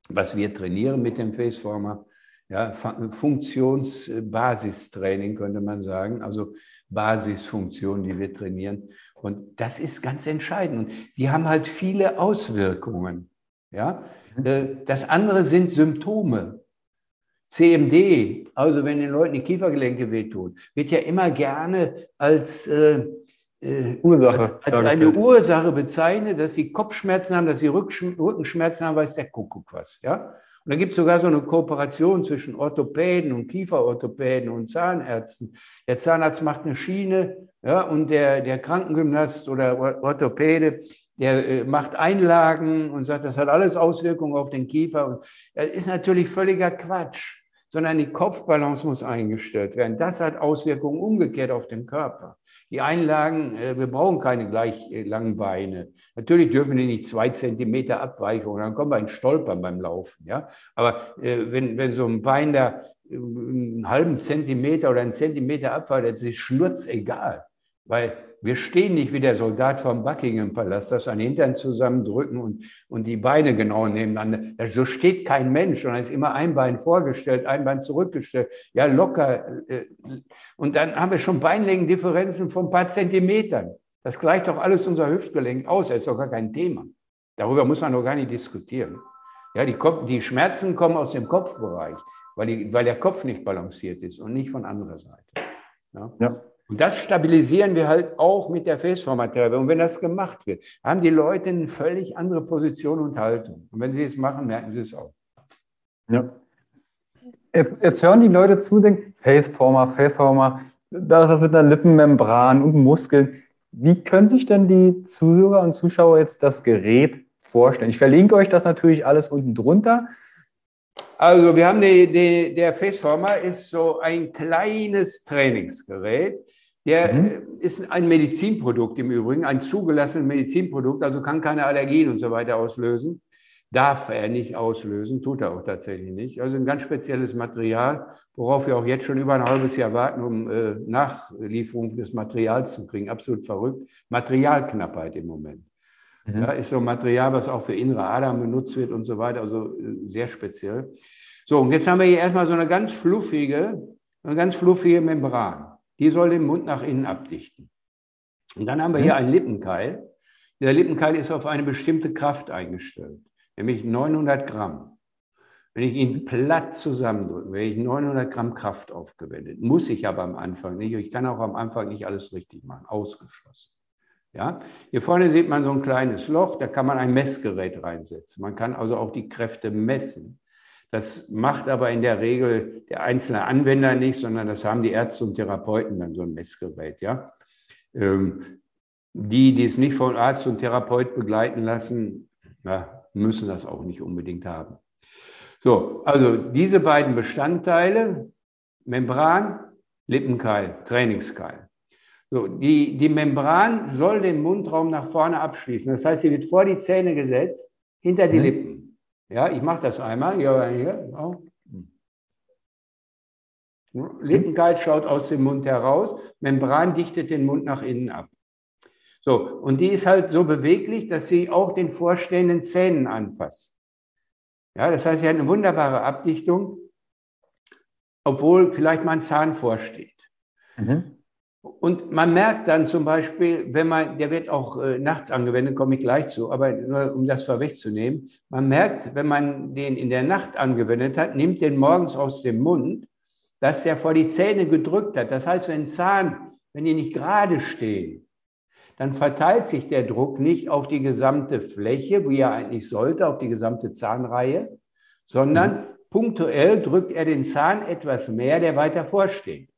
was wir trainieren mit dem Faceformer. Ja, Funktionsbasistraining könnte man sagen. Also Basisfunktionen, die wir trainieren. Und das ist ganz entscheidend. Und die haben halt viele Auswirkungen. Ja? Mhm. Äh, das andere sind Symptome. CMD, also wenn den Leuten die Kiefergelenke wehtun, wird ja immer gerne als, äh, äh Ursache, als, als eine Ursache bezeichnet, dass sie Kopfschmerzen haben, dass sie Rückenschmerzen haben, weiß der Kuckuck was. Ja? Und da gibt es sogar so eine Kooperation zwischen Orthopäden und Kieferorthopäden und Zahnärzten. Der Zahnarzt macht eine Schiene ja, und der, der Krankengymnast oder Orthopäde, der äh, macht Einlagen und sagt, das hat alles Auswirkungen auf den Kiefer. Und das ist natürlich völliger Quatsch, sondern die Kopfbalance muss eingestellt werden. Das hat Auswirkungen umgekehrt auf den Körper. Die Einlagen, äh, wir brauchen keine gleich äh, langen Beine. Natürlich dürfen die nicht zwei Zentimeter Abweichung, dann kommen wir in Stolpern beim Laufen. Ja? Aber äh, wenn, wenn so ein Bein da einen halben Zentimeter oder einen Zentimeter abweicht, das ist schnurzegal. Weil wir stehen nicht wie der Soldat vom Buckingham Palast, das an den Hintern zusammendrücken und, und die Beine genau nebeneinander. So steht kein Mensch, sondern ist immer ein Bein vorgestellt, ein Bein zurückgestellt. Ja, locker. Äh, und dann haben wir schon Beinlängendifferenzen von ein paar Zentimetern. Das gleicht doch alles unser Hüftgelenk aus. Das ist doch gar kein Thema. Darüber muss man doch gar nicht diskutieren. Ja, die, die Schmerzen kommen aus dem Kopfbereich, weil, die, weil der Kopf nicht balanciert ist und nicht von anderer Seite. Ja. ja. Und das stabilisieren wir halt auch mit der Faceformer-Therapie. Und wenn das gemacht wird, haben die Leute eine völlig andere Position und Haltung. Und wenn sie es machen, merken sie es auch. Ja. Jetzt, jetzt hören die Leute zu, denken, Faceformer, Faceformer, da ist das mit einer Lippenmembran und Muskeln. Wie können sich denn die Zuhörer und Zuschauer jetzt das Gerät vorstellen? Ich verlinke euch das natürlich alles unten drunter. Also wir haben die, die, der Faceformer ist so ein kleines Trainingsgerät. Der mhm. Ist ein Medizinprodukt im Übrigen, ein zugelassenes Medizinprodukt, also kann keine Allergien und so weiter auslösen. Darf er nicht auslösen, tut er auch tatsächlich nicht. Also ein ganz spezielles Material, worauf wir auch jetzt schon über ein halbes Jahr warten, um äh, Nachlieferung des Materials zu kriegen. Absolut verrückt. Materialknappheit im Moment. Mhm. Ja, ist so ein Material, was auch für innere Adern benutzt wird und so weiter, also äh, sehr speziell. So, und jetzt haben wir hier erstmal so eine ganz fluffige, eine ganz fluffige Membran. Die soll den Mund nach innen abdichten. Und dann haben wir hier mhm. einen Lippenkeil. Der Lippenkeil ist auf eine bestimmte Kraft eingestellt, nämlich 900 Gramm. Wenn ich ihn platt zusammendrücke, werde ich 900 Gramm Kraft aufgewendet. Muss ich aber am Anfang nicht. Ich kann auch am Anfang nicht alles richtig machen. Ausgeschlossen. Ja? Hier vorne sieht man so ein kleines Loch, da kann man ein Messgerät reinsetzen. Man kann also auch die Kräfte messen. Das macht aber in der Regel der einzelne Anwender nicht, sondern das haben die Ärzte und Therapeuten dann so ein Messgerät. Ja? Ähm, die, die es nicht von Arzt und Therapeut begleiten lassen, na, müssen das auch nicht unbedingt haben. So, also diese beiden Bestandteile, Membran, Lippenkeil, Trainingskeil. So, die, die Membran soll den Mundraum nach vorne abschließen. Das heißt, sie wird vor die Zähne gesetzt, hinter die mhm. Lippen. Ja, ich mache das einmal. Ja, hier. Oh. Lippenkalt schaut aus dem Mund heraus, Membran dichtet den Mund nach innen ab. So, und die ist halt so beweglich, dass sie auch den vorstehenden Zähnen anpasst. Ja, das heißt, sie hat eine wunderbare Abdichtung, obwohl vielleicht mal ein Zahn vorsteht. Mhm. Und man merkt dann zum Beispiel, wenn man, der wird auch äh, nachts angewendet, komme ich gleich zu, aber nur um das vorwegzunehmen, man merkt, wenn man den in der Nacht angewendet hat, nimmt den morgens aus dem Mund, dass der vor die Zähne gedrückt hat. Das heißt, wenn Zahn, wenn die nicht gerade stehen, dann verteilt sich der Druck nicht auf die gesamte Fläche, wie er eigentlich sollte, auf die gesamte Zahnreihe, sondern mhm. punktuell drückt er den Zahn etwas mehr, der weiter vorsteht.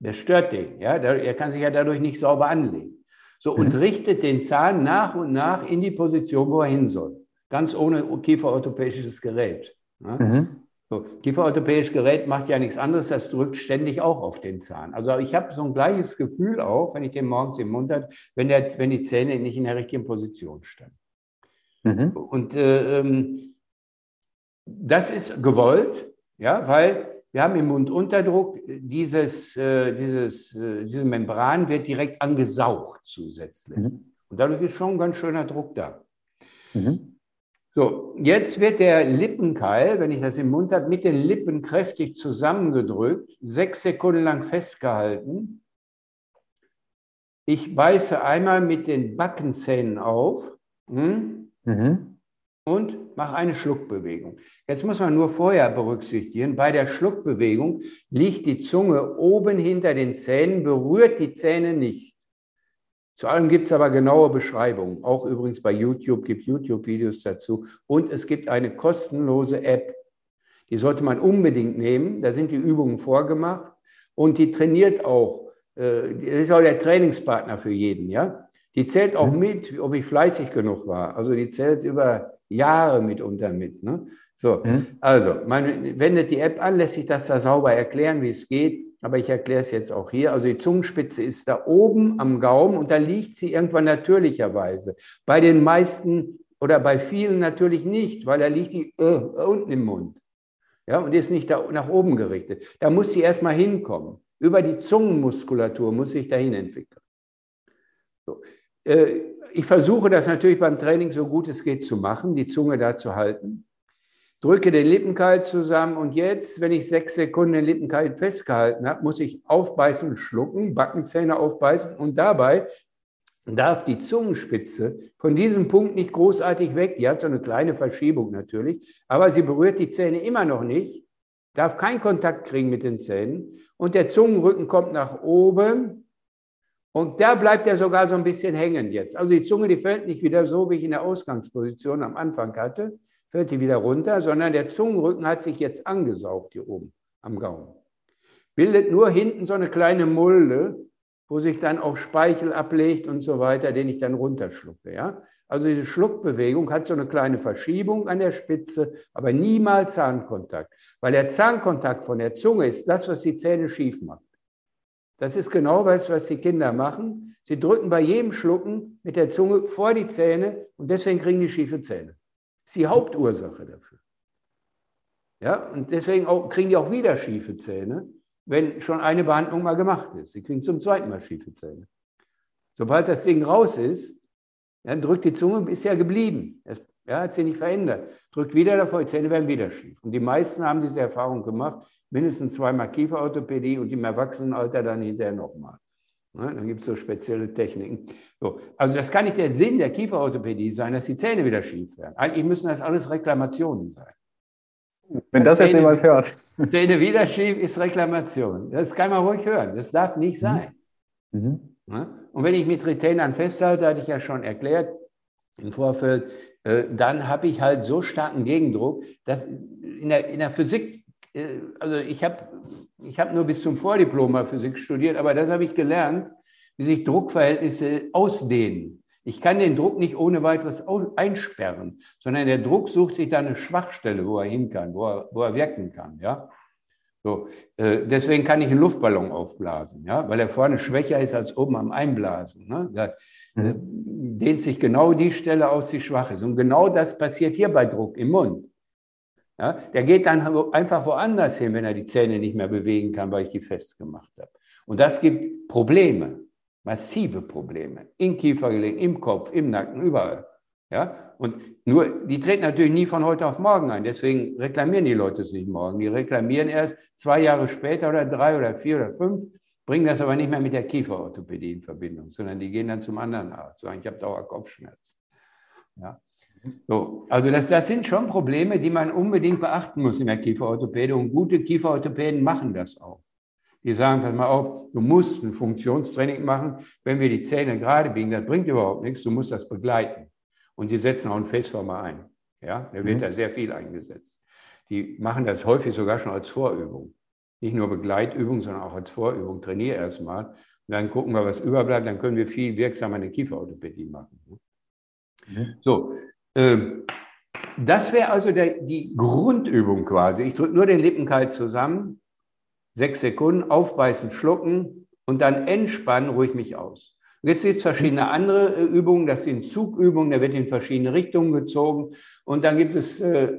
Das stört den. Ja? Er kann sich ja dadurch nicht sauber anlegen. So, und mhm. richtet den Zahn nach und nach in die Position, wo er hin soll. Ganz ohne kieferorthopädisches Gerät. Ja? Mhm. So, Kieferorthopädisches Gerät macht ja nichts anderes, das drückt ständig auch auf den Zahn. Also ich habe so ein gleiches Gefühl auch, wenn ich den morgens im Mund habe, wenn, der, wenn die Zähne nicht in der richtigen Position stehen. Mhm. Und äh, ähm, das ist gewollt, ja, weil wir haben im Mundunterdruck dieses, äh, dieses, äh, diese Membran wird direkt angesaugt zusätzlich. Mhm. Und dadurch ist schon ein ganz schöner Druck da. Mhm. So, jetzt wird der Lippenkeil, wenn ich das im Mund habe, mit den Lippen kräftig zusammengedrückt, sechs Sekunden lang festgehalten. Ich beiße einmal mit den Backenzähnen auf hm, mhm. Und mache eine Schluckbewegung. Jetzt muss man nur vorher berücksichtigen, bei der Schluckbewegung liegt die Zunge oben hinter den Zähnen, berührt die Zähne nicht. Zu allem gibt es aber genaue Beschreibungen. Auch übrigens bei YouTube gibt YouTube-Videos dazu. Und es gibt eine kostenlose App. Die sollte man unbedingt nehmen. Da sind die Übungen vorgemacht. Und die trainiert auch. Äh, das ist auch der Trainingspartner für jeden. Ja? Die zählt auch mhm. mit, ob ich fleißig genug war. Also die zählt über Jahre mitunter mit. Ne? So, mhm. also man wendet die App an, lässt sich das da sauber erklären, wie es geht aber ich erkläre es jetzt auch hier. Also die Zungenspitze ist da oben am Gaumen und da liegt sie irgendwann natürlicherweise. Bei den meisten oder bei vielen natürlich nicht, weil da liegt die äh, unten im Mund. Ja, und ist nicht da nach oben gerichtet. Da muss sie erstmal hinkommen. Über die Zungenmuskulatur muss sich dahin entwickeln. Äh, ich versuche das natürlich beim Training so gut es geht zu machen, die Zunge da zu halten drücke den Lippenkeil zusammen und jetzt, wenn ich sechs Sekunden den Lippenkeil festgehalten habe, muss ich aufbeißen, schlucken, Backenzähne aufbeißen und dabei darf die Zungenspitze von diesem Punkt nicht großartig weg. Die hat so eine kleine Verschiebung natürlich, aber sie berührt die Zähne immer noch nicht, darf keinen Kontakt kriegen mit den Zähnen und der Zungenrücken kommt nach oben und da bleibt er sogar so ein bisschen hängen jetzt. Also die Zunge, die fällt nicht wieder so, wie ich in der Ausgangsposition am Anfang hatte, fällt die wieder runter, sondern der Zungenrücken hat sich jetzt angesaugt hier oben am Gaumen. Bildet nur hinten so eine kleine Mulde, wo sich dann auch Speichel ablegt und so weiter, den ich dann runterschlucke. Ja? Also diese Schluckbewegung hat so eine kleine Verschiebung an der Spitze, aber niemals Zahnkontakt. Weil der Zahnkontakt von der Zunge ist das, was die Zähne schief macht. Das ist genau das, was die Kinder machen. Sie drücken bei jedem Schlucken mit der Zunge vor die Zähne und deswegen kriegen die schiefe Zähne ist die Hauptursache dafür. Ja, und deswegen auch, kriegen die auch wieder schiefe Zähne, wenn schon eine Behandlung mal gemacht ist. Sie kriegen zum zweiten Mal schiefe Zähne. Sobald das Ding raus ist, dann drückt die Zunge, ist ja geblieben. Es, ja, hat sich nicht verändert. Drückt wieder davor, die Zähne werden wieder schief. Und die meisten haben diese Erfahrung gemacht, mindestens zweimal Kieferorthopädie und im Erwachsenenalter dann hinterher nochmal. Ne, dann gibt es so spezielle Techniken. So, also das kann nicht der Sinn der Kieferorthopädie sein, dass die Zähne wieder schief werden. Eigentlich müssen das alles Reklamationen sein. Wenn das jetzt jemand hört. Zähne wieder schief ist Reklamation. Das kann man ruhig hören. Das darf nicht mhm. sein. Mhm. Ne? Und wenn ich mit Retainern festhalte, hatte ich ja schon erklärt im Vorfeld, dann habe ich halt so starken Gegendruck, dass in der, in der Physik, äh, also ich habe ich habe nur bis zum Vordiplom mal Physik studiert, aber das habe ich gelernt, wie sich Druckverhältnisse ausdehnen. Ich kann den Druck nicht ohne weiteres einsperren, sondern der Druck sucht sich da eine Schwachstelle, wo er hin kann, wo er, wo er wirken kann. Ja? So, äh, deswegen kann ich einen Luftballon aufblasen, ja? weil er vorne schwächer ist als oben am Einblasen. Ne? Mhm. dehnt sich genau die Stelle aus, die schwach ist. Und genau das passiert hier bei Druck im Mund. Ja, der geht dann einfach woanders hin, wenn er die Zähne nicht mehr bewegen kann, weil ich die festgemacht habe. Und das gibt Probleme, massive Probleme, im Kiefergelenk, im Kopf, im Nacken, überall. Ja, und nur, die treten natürlich nie von heute auf morgen ein. Deswegen reklamieren die Leute es nicht morgen. Die reklamieren erst zwei Jahre später oder drei oder vier oder fünf, bringen das aber nicht mehr mit der Kieferorthopädie in Verbindung, sondern die gehen dann zum anderen Arzt, sagen, ich habe Dauerkopfschmerzen. Ja. So, also das, das sind schon Probleme, die man unbedingt beachten muss in der Kieferorthopädie und gute Kieferorthopäden machen das auch. Die sagen, pass mal auf, du musst ein Funktionstraining machen. Wenn wir die Zähne gerade biegen, das bringt überhaupt nichts. Du musst das begleiten. Und die setzen auch einen Faceformer ein. Ja, der wird mhm. da sehr viel eingesetzt. Die machen das häufig sogar schon als Vorübung. Nicht nur Begleitübung, sondern auch als Vorübung. Trainiere erstmal. Und dann gucken wir, was überbleibt. Dann können wir viel wirksamer eine Kieferorthopädie machen. Mhm. So, ähm, das wäre also der, die Grundübung quasi. Ich drücke nur den Lippenkalt zusammen, sechs Sekunden, aufbeißen, schlucken und dann entspannen, ruhig mich aus. Und jetzt gibt es verschiedene andere äh, Übungen, das sind Zugübungen, da wird in verschiedene Richtungen gezogen. Und dann gibt es äh,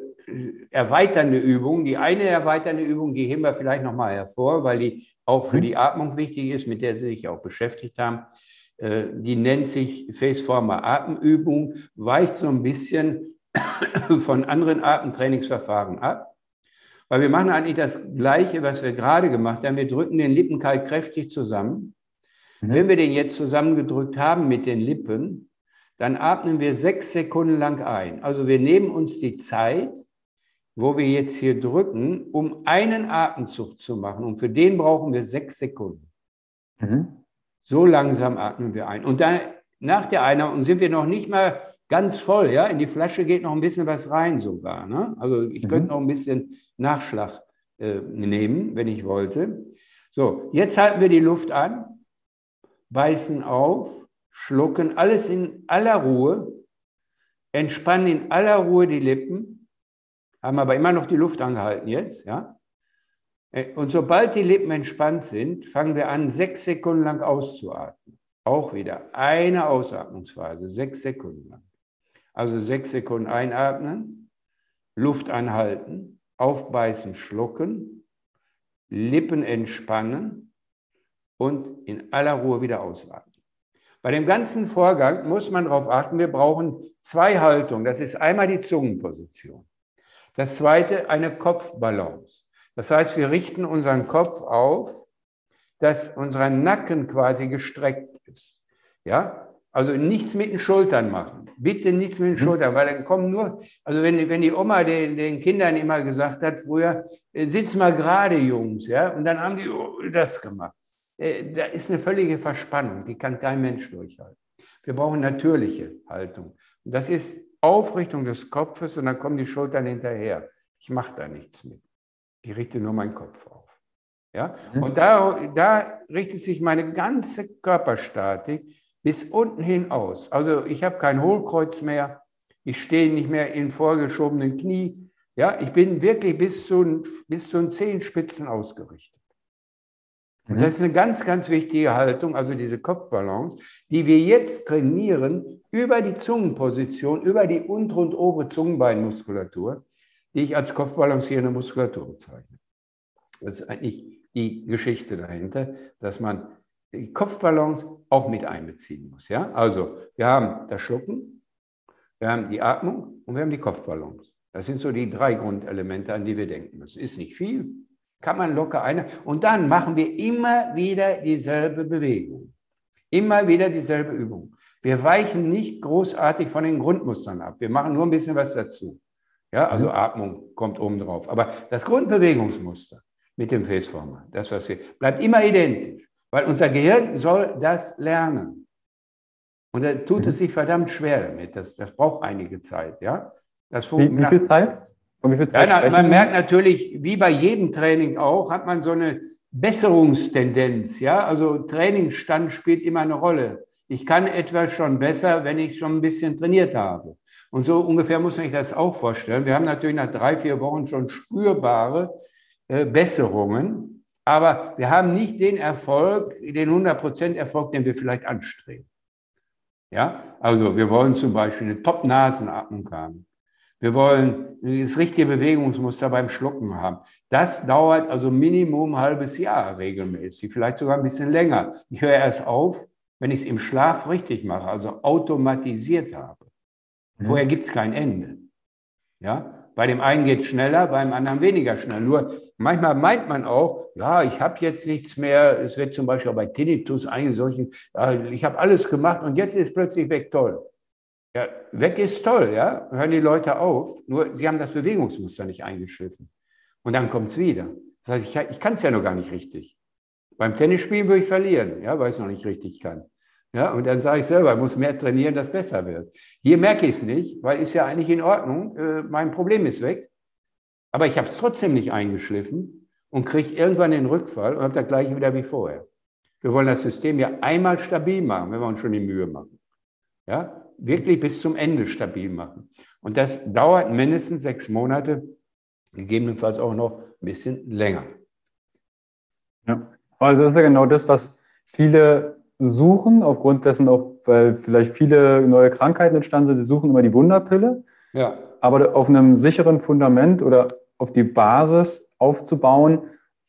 erweiternde Übungen. Die eine erweiternde Übung, die heben wir vielleicht nochmal hervor, weil die auch für mhm. die Atmung wichtig ist, mit der Sie sich auch beschäftigt haben. Äh, die nennt sich Faceformer Atemübung, weicht so ein bisschen [COUGHS] von anderen Atemtrainingsverfahren ab. Weil wir machen eigentlich das Gleiche, was wir gerade gemacht haben. Wir drücken den Lippenkalt kräftig zusammen. Mhm. Wenn wir den jetzt zusammengedrückt haben mit den Lippen, dann atmen wir sechs Sekunden lang ein. Also wir nehmen uns die Zeit, wo wir jetzt hier drücken, um einen Atemzug zu machen. Und für den brauchen wir sechs Sekunden. Mhm. So langsam atmen wir ein. Und dann nach der Einatmung sind wir noch nicht mal ganz voll, ja. In die Flasche geht noch ein bisschen was rein sogar. Ne? Also ich mhm. könnte noch ein bisschen Nachschlag äh, nehmen, wenn ich wollte. So, jetzt halten wir die Luft an, beißen auf, schlucken, alles in aller Ruhe, entspannen in aller Ruhe die Lippen, haben aber immer noch die Luft angehalten jetzt, ja. Äh, und sobald die Lippen entspannt sind, fangen wir an, sechs Sekunden lang auszuatmen. Auch wieder eine Ausatmungsphase, sechs Sekunden lang. Also sechs Sekunden einatmen, Luft anhalten, aufbeißen, schlucken, Lippen entspannen und in aller Ruhe wieder ausatmen. Bei dem ganzen Vorgang muss man darauf achten, wir brauchen zwei Haltungen. Das ist einmal die Zungenposition. Das zweite eine Kopfbalance. Das heißt, wir richten unseren Kopf auf, dass unser Nacken quasi gestreckt ist. Ja, also nichts mit den Schultern machen. Bitte nichts mit den mhm. Schultern, weil dann kommen nur, also wenn, wenn die Oma den, den Kindern immer gesagt hat, früher, äh, sitz mal gerade, Jungs, ja, und dann haben die oh, das gemacht. Äh, da ist eine völlige Verspannung, die kann kein Mensch durchhalten. Wir brauchen natürliche Haltung. Und das ist Aufrichtung des Kopfes und dann kommen die Schultern hinterher. Ich mache da nichts mit. Ich richte nur meinen Kopf auf. Ja? Mhm. Und da, da richtet sich meine ganze Körperstatik bis unten hin aus. Also ich habe kein Hohlkreuz mehr, ich stehe nicht mehr in vorgeschobenen Knie. Ja, ich bin wirklich bis zu, bis zu den Zehenspitzen ausgerichtet. Und das ist eine ganz, ganz wichtige Haltung, also diese Kopfbalance, die wir jetzt trainieren über die Zungenposition, über die untere und obere Zungenbeinmuskulatur, die ich als kopfbalancierende Muskulatur bezeichne. Das ist eigentlich die Geschichte dahinter, dass man die Kopfbalance auch mit einbeziehen muss. Ja? Also wir haben das Schlucken, wir haben die Atmung und wir haben die Kopfbalance. Das sind so die drei Grundelemente, an die wir denken Das Ist nicht viel, kann man locker eine. Und dann machen wir immer wieder dieselbe Bewegung. Immer wieder dieselbe Übung. Wir weichen nicht großartig von den Grundmustern ab. Wir machen nur ein bisschen was dazu. Ja, also mhm. Atmung kommt oben drauf. Aber das Grundbewegungsmuster mit dem Faceformer, das was wir, bleibt immer identisch. Weil unser Gehirn soll das lernen. Und da tut es mhm. sich verdammt schwer damit. Das, das braucht einige Zeit. Ja? Das wie, wie viel Zeit? Wie viel Zeit ja, man merkt natürlich, wie bei jedem Training auch, hat man so eine Besserungstendenz. Ja? Also Trainingsstand spielt immer eine Rolle. Ich kann etwas schon besser, wenn ich schon ein bisschen trainiert habe. Und so ungefähr muss man sich das auch vorstellen. Wir haben natürlich nach drei, vier Wochen schon spürbare äh, Besserungen. Aber wir haben nicht den Erfolg, den 100% Erfolg, den wir vielleicht anstreben. Ja, also wir wollen zum Beispiel eine Top-Nasenatmung haben. Wir wollen das richtige Bewegungsmuster beim Schlucken haben. Das dauert also Minimum ein halbes Jahr regelmäßig, vielleicht sogar ein bisschen länger. Ich höre erst auf, wenn ich es im Schlaf richtig mache, also automatisiert habe. Mhm. Vorher gibt es kein Ende. Ja, bei dem einen geht es schneller, beim anderen weniger schnell. Nur manchmal meint man auch, ja, ich habe jetzt nichts mehr. Es wird zum Beispiel auch bei Tinnitus eigentlich solchen, ja, ich habe alles gemacht und jetzt ist plötzlich weg toll. Ja, weg ist toll, ja, hören die Leute auf. Nur sie haben das Bewegungsmuster nicht eingeschliffen. Und dann kommt es wieder. Das heißt, ich, ich kann es ja noch gar nicht richtig. Beim Tennisspielen würde ich verlieren, ja, weil ich es noch nicht richtig kann. Ja, und dann sage ich selber, ich muss mehr trainieren, dass besser wird. Hier merke ich es nicht, weil ist ja eigentlich in Ordnung, äh, mein Problem ist weg. Aber ich habe es trotzdem nicht eingeschliffen und kriege irgendwann den Rückfall und habe das gleiche wieder wie vorher. Wir wollen das System ja einmal stabil machen, wenn wir uns schon die Mühe machen. Ja, wirklich bis zum Ende stabil machen. Und das dauert mindestens sechs Monate, gegebenenfalls auch noch ein bisschen länger. Ja, also das ist ja genau das, was viele suchen, aufgrund dessen auch, weil vielleicht viele neue Krankheiten entstanden sind, sie suchen immer die Wunderpille. Ja. Aber auf einem sicheren Fundament oder auf die Basis aufzubauen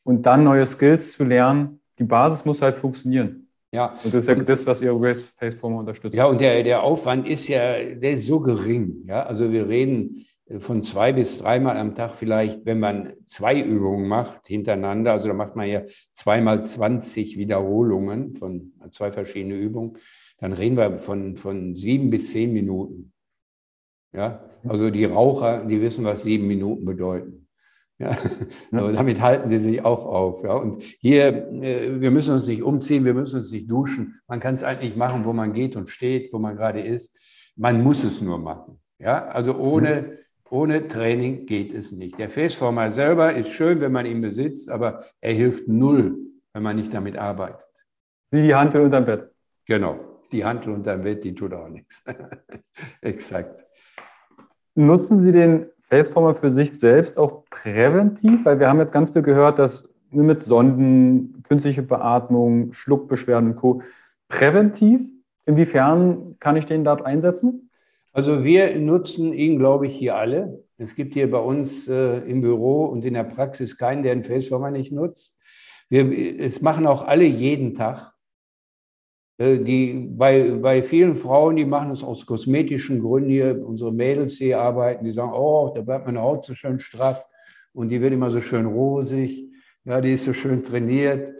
und dann neue Skills zu lernen, die Basis muss halt funktionieren. Ja. Und das ist ja das, was Ihre Race Faceformer unterstützt. Ja, und der, der Aufwand ist ja, der ist so gering. Ja, also wir reden von zwei bis dreimal am Tag vielleicht, wenn man zwei Übungen macht hintereinander, also da macht man ja zweimal 20 Wiederholungen von zwei verschiedenen Übungen, dann reden wir von, von sieben bis zehn Minuten. Ja, also die Raucher, die wissen, was sieben Minuten bedeuten. Ja, also damit halten die sich auch auf. Ja, und hier, äh, wir müssen uns nicht umziehen, wir müssen uns nicht duschen. Man kann es eigentlich machen, wo man geht und steht, wo man gerade ist. Man muss es nur machen. Ja, also ohne, ohne Training geht es nicht. Der Faceformer selber ist schön, wenn man ihn besitzt, aber er hilft null, wenn man nicht damit arbeitet. Wie die Hantel unterm Bett. Genau, die Hantel unterm Bett, die tut auch nichts. [LAUGHS] Exakt. Nutzen Sie den Faceformer für sich selbst auch präventiv? Weil wir haben jetzt ganz viel gehört, dass mit Sonden, künstliche Beatmung, Schluckbeschwerden und Co. präventiv. Inwiefern kann ich den dort einsetzen? Also wir nutzen ihn, glaube ich, hier alle. Es gibt hier bei uns äh, im Büro und in der Praxis keinen, der einen Faceformer nicht nutzt. Wir, es machen auch alle jeden Tag. Äh, die, bei, bei vielen Frauen, die machen es aus kosmetischen Gründen hier. Unsere Mädels, die arbeiten, die sagen, oh, da bleibt meine Haut so schön straff und die wird immer so schön rosig. Ja, die ist so schön trainiert.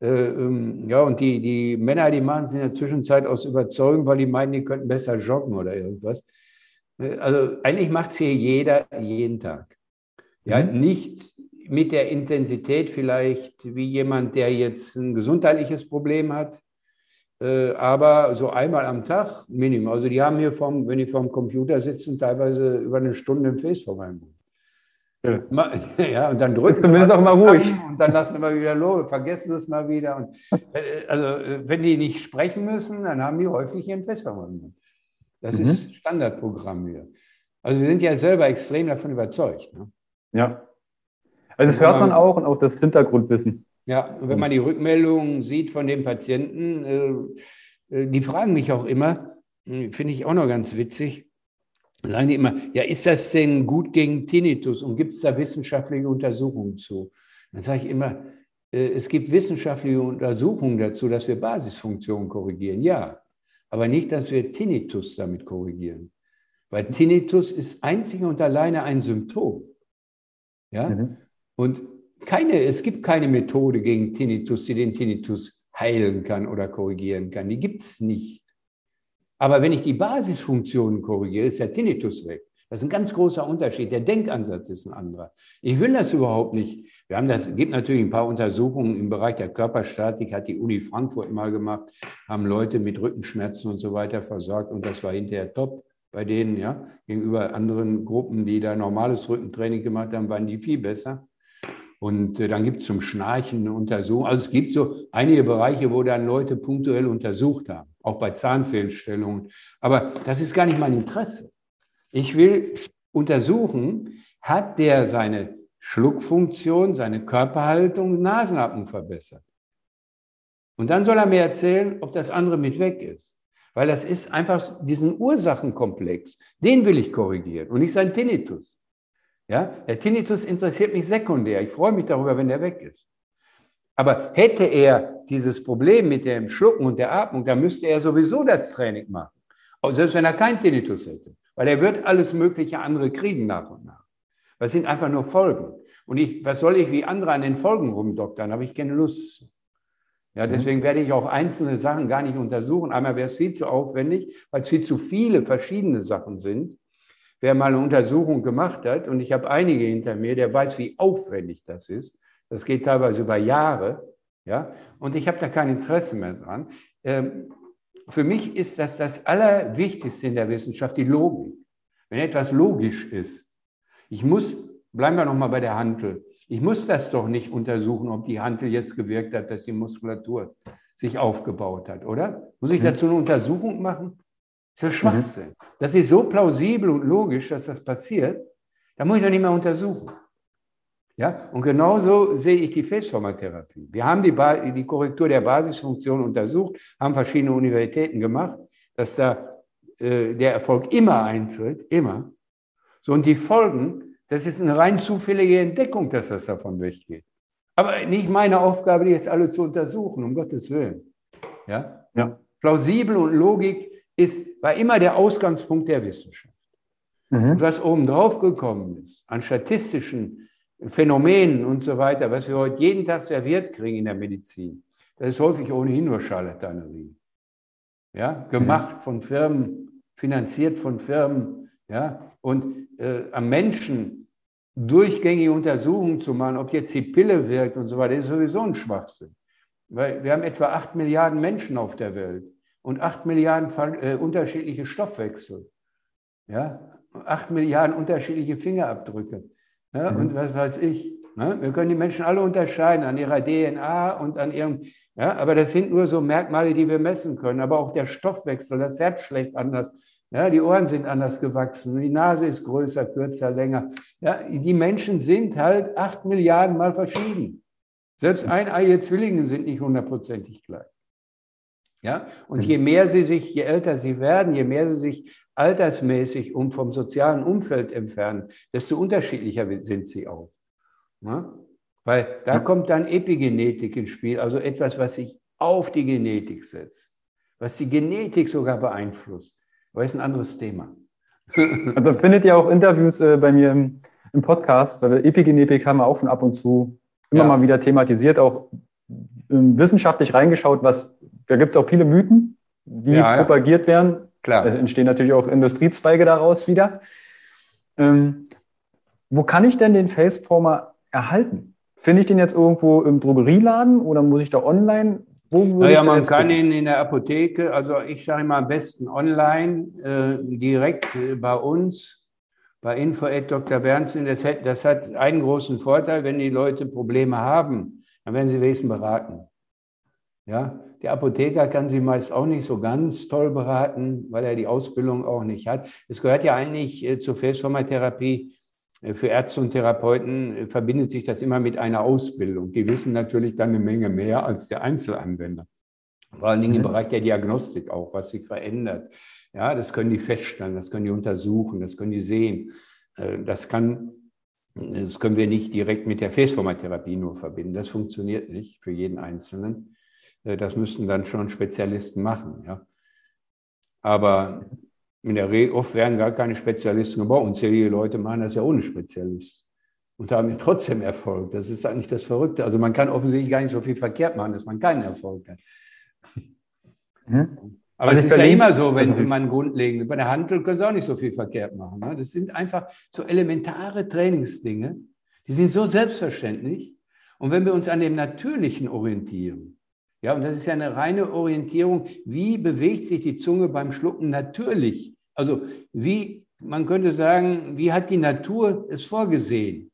Äh, ähm, ja, und die, die Männer, die machen es in der Zwischenzeit aus Überzeugung, weil die meinen, die könnten besser joggen oder irgendwas. Äh, also eigentlich macht es hier jeder jeden Tag. Ja, mhm. nicht mit der Intensität vielleicht wie jemand, der jetzt ein gesundheitliches Problem hat, aber so einmal am Tag Minimum. Also die haben hier, vom, wenn die vorm Computer sitzen, teilweise über eine Stunde im Face vor meinem Mund. Ja. [LAUGHS] ja, und dann drücken wir doch mal ruhig. Und dann lassen wir wieder los, vergessen es mal wieder. Und, äh, also, äh, wenn die nicht sprechen müssen, dann haben die häufig ihren Festverwandten. Das mhm. ist Standardprogramm hier. Also, wir sind ja selber extrem davon überzeugt. Ne? Ja. Also, das hört man auch und auch das Hintergrundwissen. Ja, und wenn man die Rückmeldungen sieht von den Patienten, äh, die fragen mich auch immer, hm, finde ich auch noch ganz witzig, sagen die immer, ja, ist das denn gut gegen Tinnitus und gibt es da wissenschaftliche Untersuchungen zu? Dann sage ich immer, äh, es gibt wissenschaftliche Untersuchungen dazu, dass wir Basisfunktionen korrigieren, ja, aber nicht, dass wir Tinnitus damit korrigieren. Weil Tinnitus ist einzig und alleine ein Symptom. Ja? Mhm. Und keine, es gibt keine Methode gegen Tinnitus, die den Tinnitus heilen kann oder korrigieren kann. Die gibt es nicht. Aber wenn ich die Basisfunktionen korrigiere, ist der Tinnitus weg. Das ist ein ganz großer Unterschied. Der Denkansatz ist ein anderer. Ich will das überhaupt nicht. Wir haben das, gibt natürlich ein paar Untersuchungen im Bereich der Körperstatik, hat die Uni Frankfurt mal gemacht, haben Leute mit Rückenschmerzen und so weiter versorgt und das war hinterher top bei denen, ja. Gegenüber anderen Gruppen, die da normales Rückentraining gemacht haben, waren die viel besser. Und äh, dann gibt es zum Schnarchen eine Untersuchung. Also es gibt so einige Bereiche, wo dann Leute punktuell untersucht haben auch bei Zahnfehlstellungen. Aber das ist gar nicht mein Interesse. Ich will untersuchen, hat der seine Schluckfunktion, seine Körperhaltung, Nasenatmung verbessert. Und dann soll er mir erzählen, ob das andere mit weg ist. Weil das ist einfach diesen Ursachenkomplex, den will ich korrigieren und nicht sein Tinnitus. Ja, der Tinnitus interessiert mich sekundär. Ich freue mich darüber, wenn der weg ist. Aber hätte er dieses Problem mit dem Schlucken und der Atmung, dann müsste er sowieso das Training machen. Auch selbst wenn er keinen Tinnitus hätte. Weil er wird alles mögliche andere kriegen nach und nach. Das sind einfach nur Folgen. Und ich, was soll ich wie andere an den Folgen rumdoktern? Habe ich keine Lust. Ja, mhm. deswegen werde ich auch einzelne Sachen gar nicht untersuchen. Einmal wäre es viel zu aufwendig, weil es viel zu viele verschiedene Sachen sind. Wer mal eine Untersuchung gemacht hat, und ich habe einige hinter mir, der weiß, wie aufwendig das ist. Das geht teilweise über Jahre. Ja? Und ich habe da kein Interesse mehr dran. Ähm, für mich ist das das Allerwichtigste in der Wissenschaft, die Logik. Wenn etwas logisch ist, ich muss, bleiben wir nochmal bei der Hantel, ich muss das doch nicht untersuchen, ob die Hantel jetzt gewirkt hat, dass die Muskulatur sich aufgebaut hat, oder? Muss ich mhm. dazu eine Untersuchung machen? Das ist mhm. Schwachsinn. Das ist so plausibel und logisch, dass das passiert. Da muss ich doch nicht mehr untersuchen. Ja? Und genauso sehe ich die Festformertherapie. Wir haben die, die Korrektur der Basisfunktion untersucht, haben verschiedene Universitäten gemacht, dass da äh, der Erfolg immer eintritt, immer. So, und die Folgen, das ist eine rein zufällige Entdeckung, dass das davon weggeht. Aber nicht meine Aufgabe, die jetzt alle zu untersuchen, um Gottes Willen. Ja? Ja. Plausibel und Logik ist, war immer der Ausgangspunkt der Wissenschaft. Mhm. Und was oben drauf gekommen ist, an statistischen Phänomenen und so weiter, was wir heute jeden Tag serviert kriegen in der Medizin, das ist häufig ohnehin nur Charlatanerie. Ja, gemacht mhm. von Firmen, finanziert von Firmen, ja, und äh, am Menschen durchgängige Untersuchungen zu machen, ob jetzt die Pille wirkt und so weiter, ist sowieso ein Schwachsinn. Weil wir haben etwa acht Milliarden Menschen auf der Welt und acht Milliarden äh, unterschiedliche Stoffwechsel. Ja, acht Milliarden unterschiedliche Fingerabdrücke. Ja, mhm. Und was weiß ich. Ne? Wir können die Menschen alle unterscheiden an ihrer DNA und an ihrem, ja, aber das sind nur so Merkmale, die wir messen können. Aber auch der Stoffwechsel, das Herz schlägt anders, ja, die Ohren sind anders gewachsen, die Nase ist größer, kürzer, länger. Ja, die Menschen sind halt acht Milliarden Mal verschieden. Selbst eineige Zwillinge sind nicht hundertprozentig gleich. Ja, und je mehr sie sich, je älter sie werden, je mehr sie sich altersmäßig um vom sozialen Umfeld entfernen, desto unterschiedlicher sind sie auch. Ja? Weil da kommt dann Epigenetik ins Spiel, also etwas, was sich auf die Genetik setzt, was die Genetik sogar beeinflusst. Aber ist ein anderes Thema. [LAUGHS] Also findet ihr auch Interviews äh, bei mir im, im, Podcast, weil Epigenetik haben wir auch schon ab und zu immer ja. mal wieder thematisiert, auch äh, wissenschaftlich reingeschaut, was, da gibt es auch viele Mythen, die ja, propagiert werden. Klar. Da entstehen natürlich auch Industriezweige daraus wieder. Ähm, wo kann ich denn den Faceformer erhalten? Finde ich den jetzt irgendwo im Drogerieladen oder muss ich da online naja, man kann ihn in der Apotheke, also ich sage immer am besten online, äh, direkt äh, bei uns, bei Info Dr. Bernsen. Das hat, das hat einen großen Vorteil, wenn die Leute Probleme haben, dann werden sie wenigstens beraten. Ja, der Apotheker kann sie meist auch nicht so ganz toll beraten, weil er die Ausbildung auch nicht hat. Es gehört ja eigentlich äh, zur Festformertherapie äh, für Ärzte und Therapeuten äh, verbindet sich das immer mit einer Ausbildung. Die wissen natürlich dann eine Menge mehr als der Einzelanwender. Vor allen Dingen im mhm. Bereich der Diagnostik auch, was sich verändert. Ja, das können die feststellen, das können die untersuchen, das können die sehen. Das kann, das können wir nicht direkt mit der Festformatherapie nur verbinden. Das funktioniert nicht für jeden Einzelnen. Das müssten dann schon Spezialisten machen. Ja. Aber in der Regel, oft werden gar keine Spezialisten gebaut. Unzählige Leute machen das ja ohne Spezialist und haben trotzdem Erfolg. Das ist eigentlich das Verrückte. Also man kann offensichtlich gar nicht so viel verkehrt machen, dass man keinen Erfolg hat. Mhm. Aber es ist ja immer so, wenn, wenn man grundlegend, bei der Handel können sie auch nicht so viel verkehrt machen. Ne? Das sind einfach so elementare Trainingsdinge, die sind so selbstverständlich. Und wenn wir uns an dem Natürlichen orientieren, ja, und das ist ja eine reine Orientierung. Wie bewegt sich die Zunge beim Schlucken natürlich? Also wie, man könnte sagen, wie hat die Natur es vorgesehen?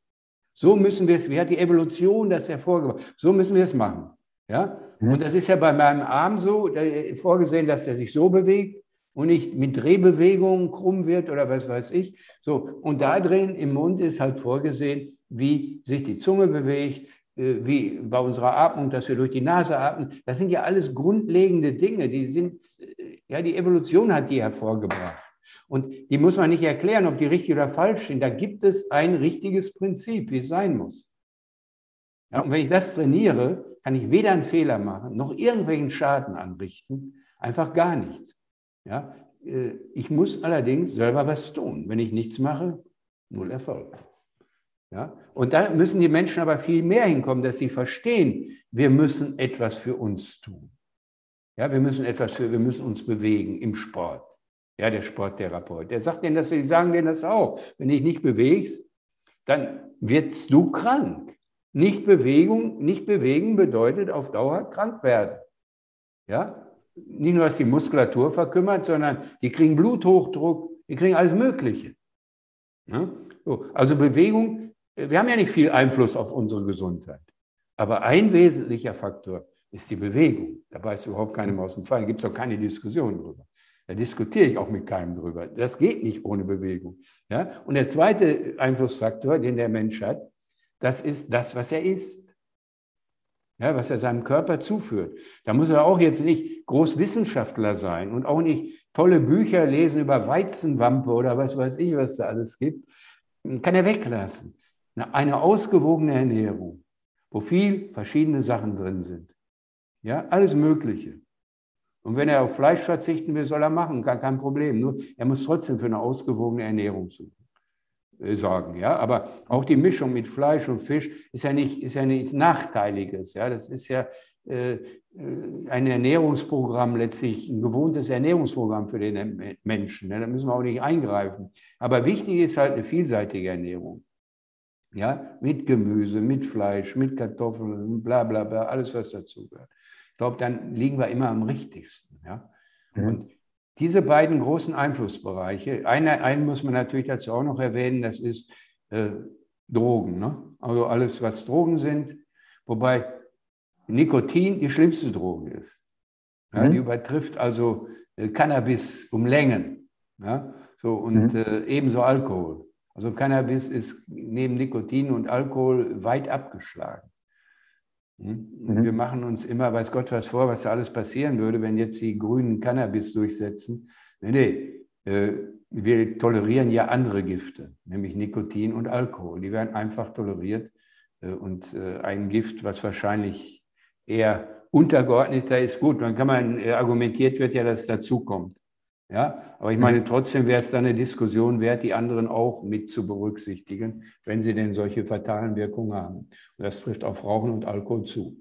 So müssen wir es, wie hat die Evolution das hervorgebracht? So müssen wir es machen. Ja? Mhm. Und das ist ja bei meinem Arm so vorgesehen, dass er sich so bewegt und nicht mit Drehbewegungen krumm wird oder was weiß ich. So, und da drin im Mund ist halt vorgesehen, wie sich die Zunge bewegt, äh, wie bei unserer Atmung, dass wir durch die Nase atmen. Das sind ja alles grundlegende Dinge. Die sind, äh, ja, die Evolution hat die hervorgebracht. Und die muss man nicht erklären, ob die richtig oder falsch sind. Da gibt es ein richtiges Prinzip, wie es sein muss. Ja, und wenn ich das trainiere, kann ich weder einen Fehler machen, noch irgendwelchen Schaden anrichten. Einfach gar nichts. Ja, äh, ich muss allerdings selber was tun. Wenn ich nichts mache, null Erfolg. Ja? Und da müssen die Menschen aber viel mehr hinkommen, dass sie verstehen, wir müssen etwas für uns tun. Ja, wir müssen etwas für, wir müssen uns bewegen im Sport. Ja, der Sporttherapeut, der sagt denen das, die sagen denen das auch. Wenn dich nicht bewegst, dann wirst du krank. Nicht Bewegung, nicht bewegen bedeutet auf Dauer krank werden. Ja? Nicht nur, dass die Muskulatur verkümmert, sondern die kriegen Bluthochdruck, die kriegen alles Mögliche. Ja? So, also Bewegung, wir haben ja nicht viel Einfluss auf unsere Gesundheit. Aber ein wesentlicher Faktor ist die Bewegung. Da weiß überhaupt keinem aus dem Fall. Da gibt es auch keine Diskussion drüber. Da diskutiere ich auch mit keinem drüber. Das geht nicht ohne Bewegung. Ja? Und der zweite Einflussfaktor, den der Mensch hat, das ist das, was er isst. Ja, was er seinem Körper zuführt. Da muss er auch jetzt nicht Großwissenschaftler sein und auch nicht tolle Bücher lesen über Weizenwampe oder was weiß ich, was da alles gibt. Kann er weglassen. Eine ausgewogene Ernährung, wo viel verschiedene Sachen drin sind. Ja, alles Mögliche. Und wenn er auf Fleisch verzichten will, soll er machen, gar kein Problem. Nur er muss trotzdem für eine ausgewogene Ernährung äh, sorgen. Ja? Aber auch die Mischung mit Fleisch und Fisch ist ja nicht, ist ja nichts Nachteiliges. Ja? Das ist ja äh, äh, ein Ernährungsprogramm letztlich, ein gewohntes Ernährungsprogramm für den Menschen. Ja? Da müssen wir auch nicht eingreifen. Aber wichtig ist halt eine vielseitige Ernährung. Ja, mit Gemüse, mit Fleisch, mit Kartoffeln, bla bla bla, alles, was dazugehört. Ich glaube, dann liegen wir immer am richtigsten. Ja? Mhm. Und diese beiden großen Einflussbereiche, eine, einen muss man natürlich dazu auch noch erwähnen, das ist äh, Drogen. Ne? Also alles, was Drogen sind, wobei Nikotin die schlimmste Droge ist. Ja, mhm. Die übertrifft also äh, Cannabis um Längen. Ja? So, und mhm. äh, ebenso Alkohol. Also Cannabis ist neben Nikotin und Alkohol weit abgeschlagen. Hm? Mhm. Wir machen uns immer, weiß Gott was vor, was da alles passieren würde, wenn jetzt die Grünen Cannabis durchsetzen. Nee, nee, äh, wir tolerieren ja andere Gifte, nämlich Nikotin und Alkohol. Die werden einfach toleriert. Äh, und äh, ein Gift, was wahrscheinlich eher untergeordneter ist, gut, dann kann man, argumentiert wird ja, dass es dazukommt. Ja, aber ich meine, trotzdem wäre es dann eine Diskussion wert, die anderen auch mit zu berücksichtigen, wenn sie denn solche fatalen Wirkungen haben. Und das trifft auf Rauchen und Alkohol zu.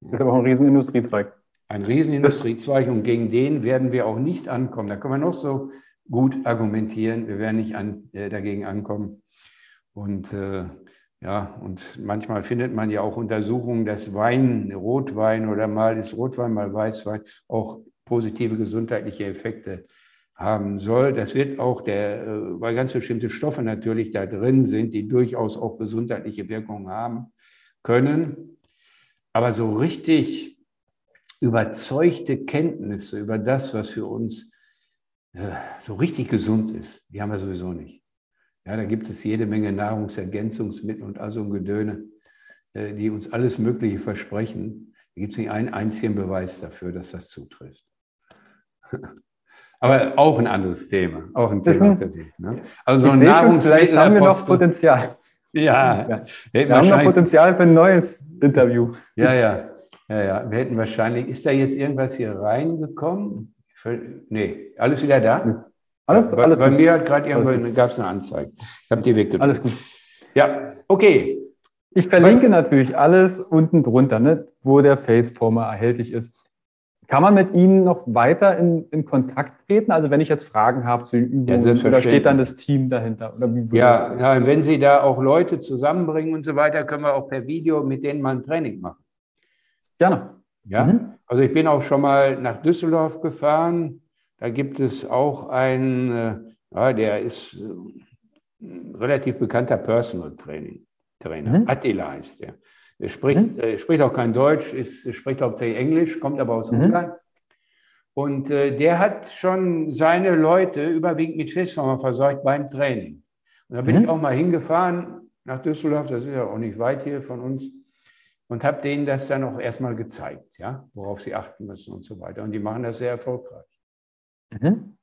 Das ist aber auch ein Riesenindustriezweig. Ein Riesenindustriezweig und gegen den werden wir auch nicht ankommen. Da können wir noch so gut argumentieren. Wir werden nicht an, äh, dagegen ankommen. Und äh, ja, und manchmal findet man ja auch Untersuchungen, dass Wein, Rotwein oder mal ist Rotwein, mal Weißwein auch positive gesundheitliche Effekte haben soll. Das wird auch der, äh, weil ganz bestimmte Stoffe natürlich da drin sind, die durchaus auch gesundheitliche Wirkungen haben können. Aber so richtig überzeugte Kenntnisse über das, was für uns äh, so richtig gesund ist, die haben wir sowieso nicht. Ja, da gibt es jede Menge Nahrungsergänzungsmittel und also ein Gedöne, äh, die uns alles Mögliche versprechen. Da gibt es nicht einen einzigen Beweis dafür, dass das zutrifft. [LAUGHS] Aber auch ein anderes Thema, auch ein Thema für sich. Ne? Also so ein Nahrungsmittel. haben wir noch Potenzial. [LAUGHS] Ja, ja. Wir, wir haben noch Potenzial für ein neues Interview. Ja, ja, ja, ja. Wir hätten wahrscheinlich, ist da jetzt irgendwas hier reingekommen? Nee, alles wieder da? Alles, bei, alles bei mir hat gerade irgendwo, gab es eine Anzeige. Ich habe die weggedrückt. Alles gut. Ja, okay. Ich verlinke Was? natürlich alles unten drunter, ne, wo der Faceformer erhältlich ist. Kann man mit Ihnen noch weiter in, in Kontakt treten? Also wenn ich jetzt Fragen habe zu den Übungen, ja, oder steht dann das Team dahinter? ja, ja, wenn Sie da auch Leute zusammenbringen und so weiter, können wir auch per Video mit denen mal ein Training machen. Gerne. Ja, mhm. also ich bin auch schon mal nach Düsseldorf gefahren. Da gibt es auch einen, äh, ja, der ist ein äh, relativ bekannter Personal Training Trainer. Mhm. Attila heißt der. Er spricht, mhm. äh, spricht auch kein Deutsch, ist, spricht hauptsächlich Englisch, kommt aber aus mhm. Ungarn. Und äh, der hat schon seine Leute überwiegend mit Festformer versorgt beim Training. Und da bin mhm. ich auch mal hingefahren nach Düsseldorf, das ist ja auch nicht weit hier von uns, und habe denen das dann auch erstmal gezeigt, ja, worauf sie achten müssen und so weiter. Und die machen das sehr erfolgreich. Mhm.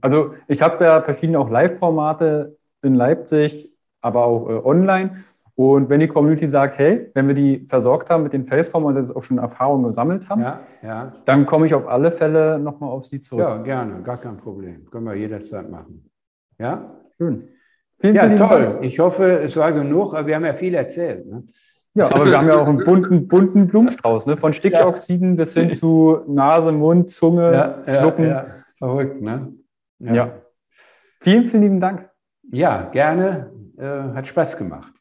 Also ich habe ja verschiedene auch Live-Formate in Leipzig, aber auch äh, online. Und wenn die Community sagt, hey, wenn wir die versorgt haben mit den Faceform und jetzt auch schon Erfahrungen gesammelt haben, ja, ja. dann komme ich auf alle Fälle nochmal auf Sie zurück. Ja, gerne, gar kein Problem. Können wir jederzeit machen. Ja? Schön. Vielen, ja, vielen toll. Dank. Ich hoffe, es war genug, aber wir haben ja viel erzählt. Ne? Ja, aber wir haben ja auch einen bunten, bunten Blumenstrauß, ne? von Stickoxiden ja. bis hin zu Nase, Mund, Zunge, ja, Schlucken. Ja, Verrückt, ne? Ja. Vielen, vielen lieben Dank. Ja, gerne. Äh, hat Spaß gemacht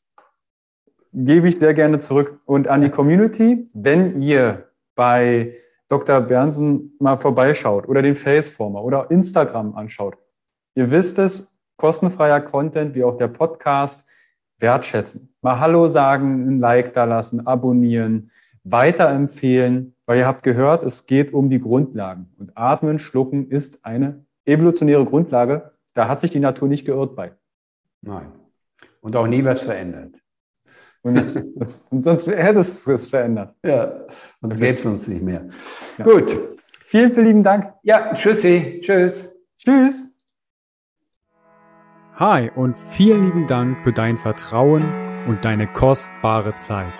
gebe ich sehr gerne zurück. Und an die Community, wenn ihr bei Dr. Bernsen mal vorbeischaut oder den Faceformer oder Instagram anschaut, ihr wisst es, kostenfreier Content wie auch der Podcast wertschätzen. Mal Hallo sagen, ein Like da lassen, abonnieren, weiterempfehlen, weil ihr habt gehört, es geht um die Grundlagen. Und Atmen, Schlucken ist eine evolutionäre Grundlage. Da hat sich die Natur nicht geirrt bei. Nein. Und auch nie was verändert. Und, [LAUGHS] und sonst hätte es es verändert. Ja, sonst gäbe es uns nicht mehr. Ja. Gut. Vielen, vielen lieben Dank. Ja, tschüssi. Tschüss. Tschüss. Hi und vielen lieben Dank für dein Vertrauen und deine kostbare Zeit.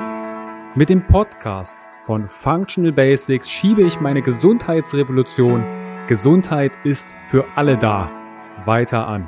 Mit dem Podcast von Functional Basics schiebe ich meine Gesundheitsrevolution Gesundheit ist für alle da weiter an.